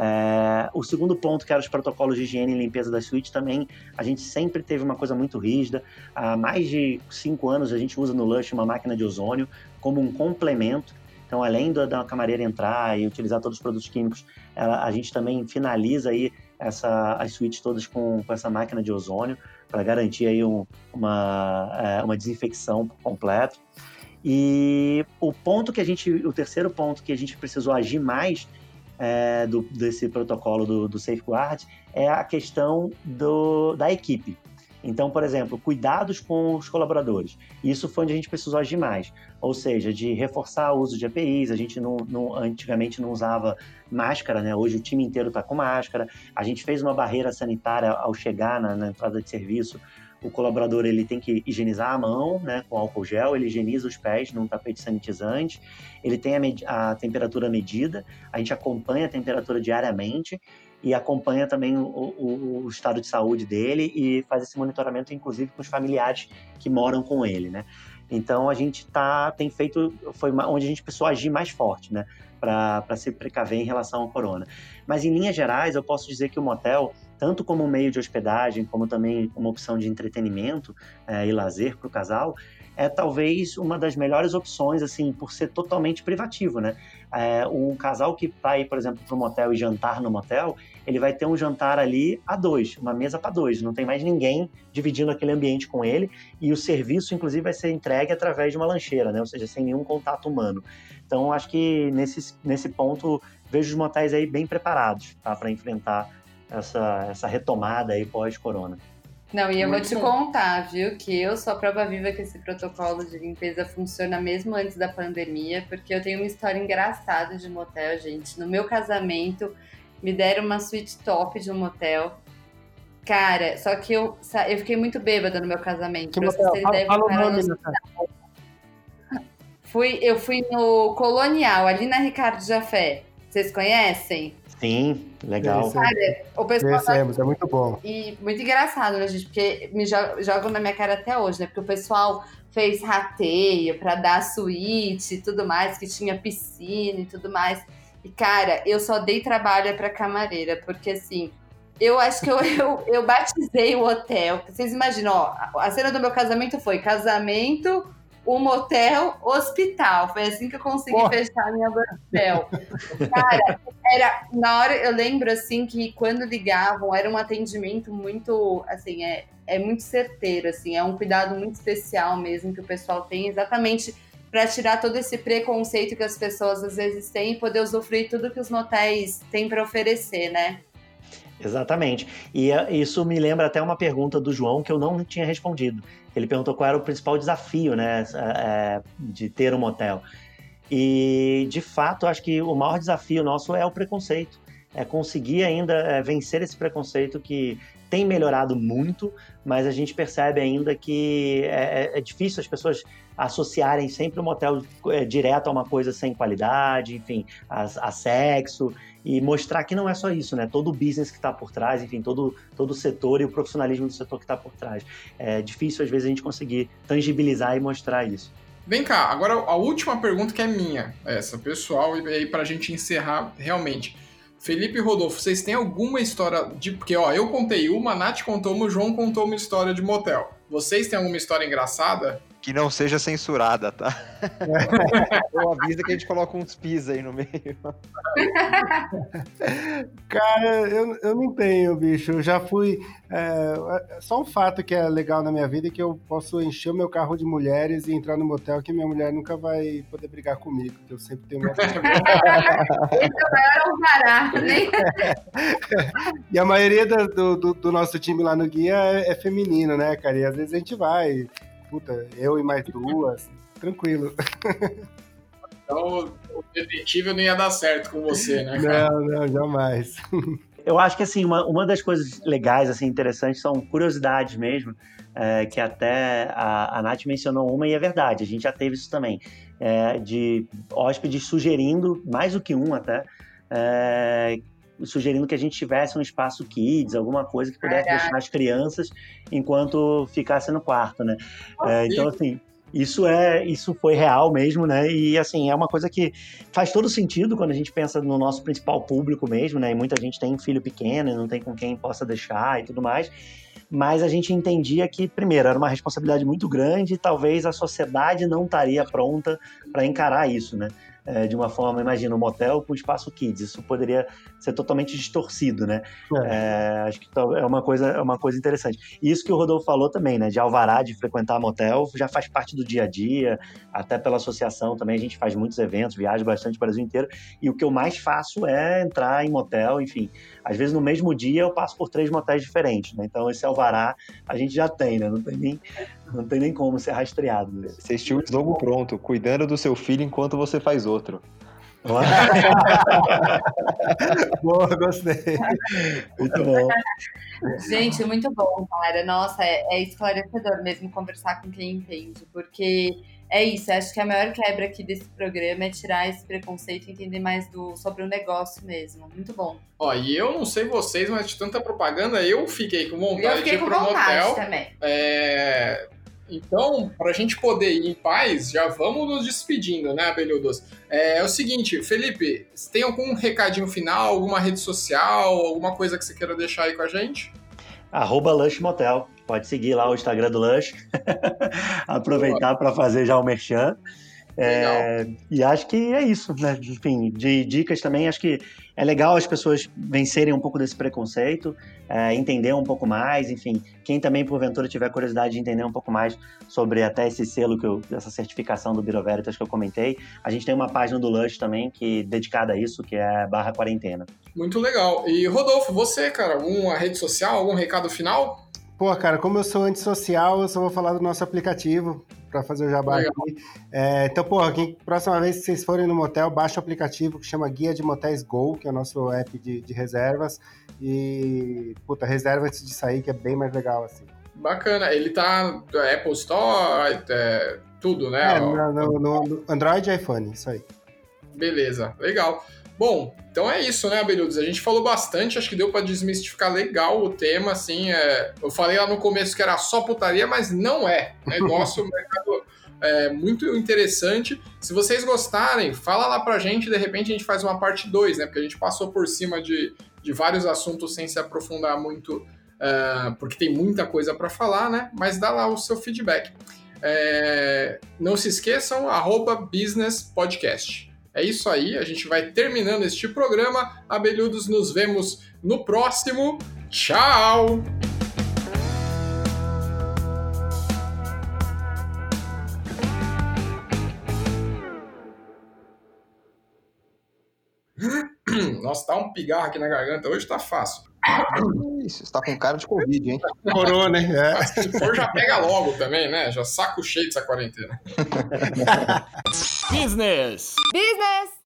É, o segundo ponto, que era os protocolos de higiene e limpeza das suítes, também a gente sempre teve uma coisa muito rígida. Há mais de cinco anos a gente usa no Lush uma máquina de ozônio como um complemento. Então, além da, da camareira entrar e utilizar todos os produtos químicos, ela, a gente também finaliza aí essa, as suítes todas com, com essa máquina de ozônio para garantir aí um, uma, é, uma desinfecção completa. E o ponto que a gente, o terceiro ponto que a gente precisou agir mais é, do, desse protocolo do, do Safeguard é a questão do, da equipe. Então, por exemplo, cuidados com os colaboradores. Isso foi onde a gente precisou agir mais. Ou seja, de reforçar o uso de EPIs. A gente não, não antigamente não usava máscara, né? Hoje o time inteiro está com máscara. A gente fez uma barreira sanitária ao chegar na, na entrada de serviço o colaborador ele tem que higienizar a mão né, com álcool gel, ele higieniza os pés num tapete sanitizante, ele tem a, a, temperatura medida, a gente acompanha a temperatura diariamente e acompanha também o, o, o, estado de saúde dele e faz esse monitoramento, inclusive, com os familiares que moram com ele, né? Então a gente tá, tem feito, foi onde a gente precisou agir mais forte, né? Para se precaver em relação ao corona. Mas em linhas gerais, eu posso dizer que o motel tanto como meio de hospedagem, como também uma opção de entretenimento é, e lazer para o casal, é talvez uma das melhores opções, assim, por ser totalmente privativo, né? É, um casal que vai, por exemplo, para um motel e jantar no motel, ele vai ter um jantar ali a dois, uma mesa para dois, não tem mais ninguém dividindo aquele ambiente com ele, e o serviço, inclusive, vai ser entregue através de uma lancheira, né? Ou seja, sem nenhum contato humano. Então, acho que nesse, nesse ponto, vejo os motéis aí bem preparados tá? para enfrentar essa, essa retomada aí pós-corona. Não, e eu Muito vou te bom. contar, viu, que eu sou a prova viva que esse protocolo de limpeza funciona mesmo antes da pandemia, porque eu tenho uma história engraçada de motel, gente. No meu casamento, me deram uma suíte top de um motel. Cara, só que eu, eu fiquei muito bêbada no meu casamento. Que motel? Fala, fala o nome, Fui, eu fui no Colonial, ali na Ricardo Jafé. Vocês conhecem? Sim, legal. Cara, o pessoal tá... é muito bom. E muito engraçado, né, gente? Porque me jogam na minha cara até hoje, né? Porque o pessoal fez rateio para dar suíte e tudo mais, que tinha piscina e tudo mais. E, cara, eu só dei trabalho pra camareira, porque assim, eu acho que eu, eu, eu batizei o hotel. Vocês imaginam, ó, a cena do meu casamento foi casamento, um motel, hospital. Foi assim que eu consegui Porra. fechar a minha hotel. Cara, era na hora eu lembro assim que quando ligavam era um atendimento muito assim é é muito certeiro assim é um cuidado muito especial mesmo que o pessoal tem exatamente para tirar todo esse preconceito que as pessoas às vezes têm e poder usufruir tudo que os motéis têm para oferecer, né? Exatamente. E eh, isso me lembra até uma pergunta do João que eu não tinha respondido. Ele perguntou qual era o principal desafio né, é, de ter um motel. E, de fato, acho que o maior desafio nosso é o preconceito. É conseguir ainda é, vencer esse preconceito que tem melhorado muito, mas a gente percebe ainda que é, é difícil as pessoas associarem sempre o motel é, direto a uma coisa sem qualidade, enfim, a, a, sexo, e mostrar que não é só isso, né? Todo o business que está por trás, enfim, todo, todo o setor e o profissionalismo do setor que está por trás. É difícil, às vezes, a gente conseguir tangibilizar e mostrar isso. Vem cá, agora a última pergunta que é minha, essa, pessoal, e aí para a gente encerrar realmente. Felipe e Rodolfo, vocês têm alguma história de. Porque, ó, eu contei uma, a Nath contou uma, o João contou uma história de motel. Vocês têm alguma história engraçada? Que não seja censurada, tá? Eu aviso que a gente coloca uns pis aí no meio. Cara, eu, eu não tenho, bicho. Eu já fui. É, só um fato que é legal na minha vida é que eu posso encher o meu carro de mulheres e entrar no motel que minha mulher nunca vai poder brigar comigo, porque eu sempre tenho uma. Esse é o maior né? E a maioria do, do, do, nosso time lá no guia é, é feminino, né, cara? E às vezes a gente vai puta, eu e mais duas, tranquilo. Então o detetive não ia dar certo com você, né? Cara? Não, não, jamais. Eu acho que assim, uma, uma das coisas legais, assim, interessantes, são curiosidades mesmo, é, que até a, a Nath mencionou uma e é verdade, a gente já teve isso também, é, de hóspedes sugerindo, mais do que um até, é, sugerindo que a gente tivesse um espaço kids, alguma coisa que pudesse Caraca. deixar as crianças enquanto ficasse no quarto, né? É, então, assim, isso é isso foi real mesmo, né? E assim, é uma coisa que faz todo sentido quando a gente pensa no nosso principal público mesmo, né? E muita gente tem filho pequeno, não tem com quem possa deixar e tudo mais. Mas a gente entendia que, primeiro, era uma responsabilidade muito grande e talvez a sociedade não estaria pronta para encarar isso, né? É, de uma forma, imagina, um motel com espaço kids. Isso poderia ser totalmente distorcido, né? É. É, acho que é uma coisa, é uma coisa interessante. E isso que o Rodolfo falou também, né? De alvará, de frequentar motel, já faz parte do dia a dia, até pela associação também a gente faz muitos eventos, viaja bastante o Brasil inteiro. E o que eu mais faço é entrar em motel, enfim. Às vezes no mesmo dia eu passo por três motéis diferentes, né? Então esse alvará a gente já tem, né? Não tem nem, não tem nem como ser rastreado. Né? Você estiu o jogo pronto, cuidando do seu filho enquanto você faz outro. Boa, gostei. Muito bom. Gente, muito bom, cara. Nossa, é, é, esclarecedor mesmo conversar com quem entende, porque é isso. Acho que a maior quebra aqui desse programa é tirar esse preconceito e entender mais do, sobre o negócio mesmo. Muito bom. Ó, e eu não sei vocês, mas de tanta propaganda, eu fiquei com vontade eu fiquei de ir pro motel. Também. É, então, para a gente poder ir em paz, já vamos nos despedindo, né, Abelhudos? É, é o seguinte, Felipe, tem algum recadinho final, alguma rede social, alguma coisa que você queira deixar aí com a gente? Arroba Lush Motel. Pode seguir lá o Instagram do Lush. Aproveitar para fazer já o merchan. É, e acho que é isso, né? Enfim, de dicas também, acho que é legal as pessoas vencerem um pouco desse preconceito, é, entender um pouco mais, enfim, quem também porventura tiver curiosidade de entender um pouco mais sobre até esse selo, que eu, essa certificação do Biro Veritas que eu comentei, a gente tem uma página do Lush também que dedicada a isso, que é barra quarentena. Muito legal. E Rodolfo, você, cara, alguma rede social, algum recado final? Pô, cara, como eu sou antissocial, eu só vou falar do nosso aplicativo para fazer o jabá Legal. aqui. É, então, porra, quem, próxima vez que vocês forem no motel, baixa o aplicativo que chama Guia de Motéis Go, que é o nosso app de, de reservas. E, puta, reserva antes de sair, que é bem mais legal, assim. Bacana. Ele tá Apple Store, é, tudo, né? É, no, no, no Android e iPhone, isso aí. Beleza, legal. Bom, então é isso, né, Abelhudos? A gente falou bastante, acho que deu para desmistificar legal o tema, assim. É... Eu falei lá no começo que era só putaria, mas não é. Negócio, mercado é muito interessante. Se vocês gostarem, fala lá pra gente, de repente a gente faz uma parte 2, né? Porque a gente passou por cima de, de vários assuntos sem se aprofundar muito, uh, porque tem muita coisa para falar, né? Mas dá lá o seu feedback. É... Não se esqueçam, arroba Business Podcast. É isso aí, a gente vai terminando este programa. Abelhudos, nos vemos no próximo. Tchau! Nossa, tá um pigarro aqui na garganta. Hoje tá fácil. Isso, você tá com cara de Covid, hein? Corona, hein? É. Se for, já pega logo também, né? Já saco cheio dessa quarentena. Business! Business!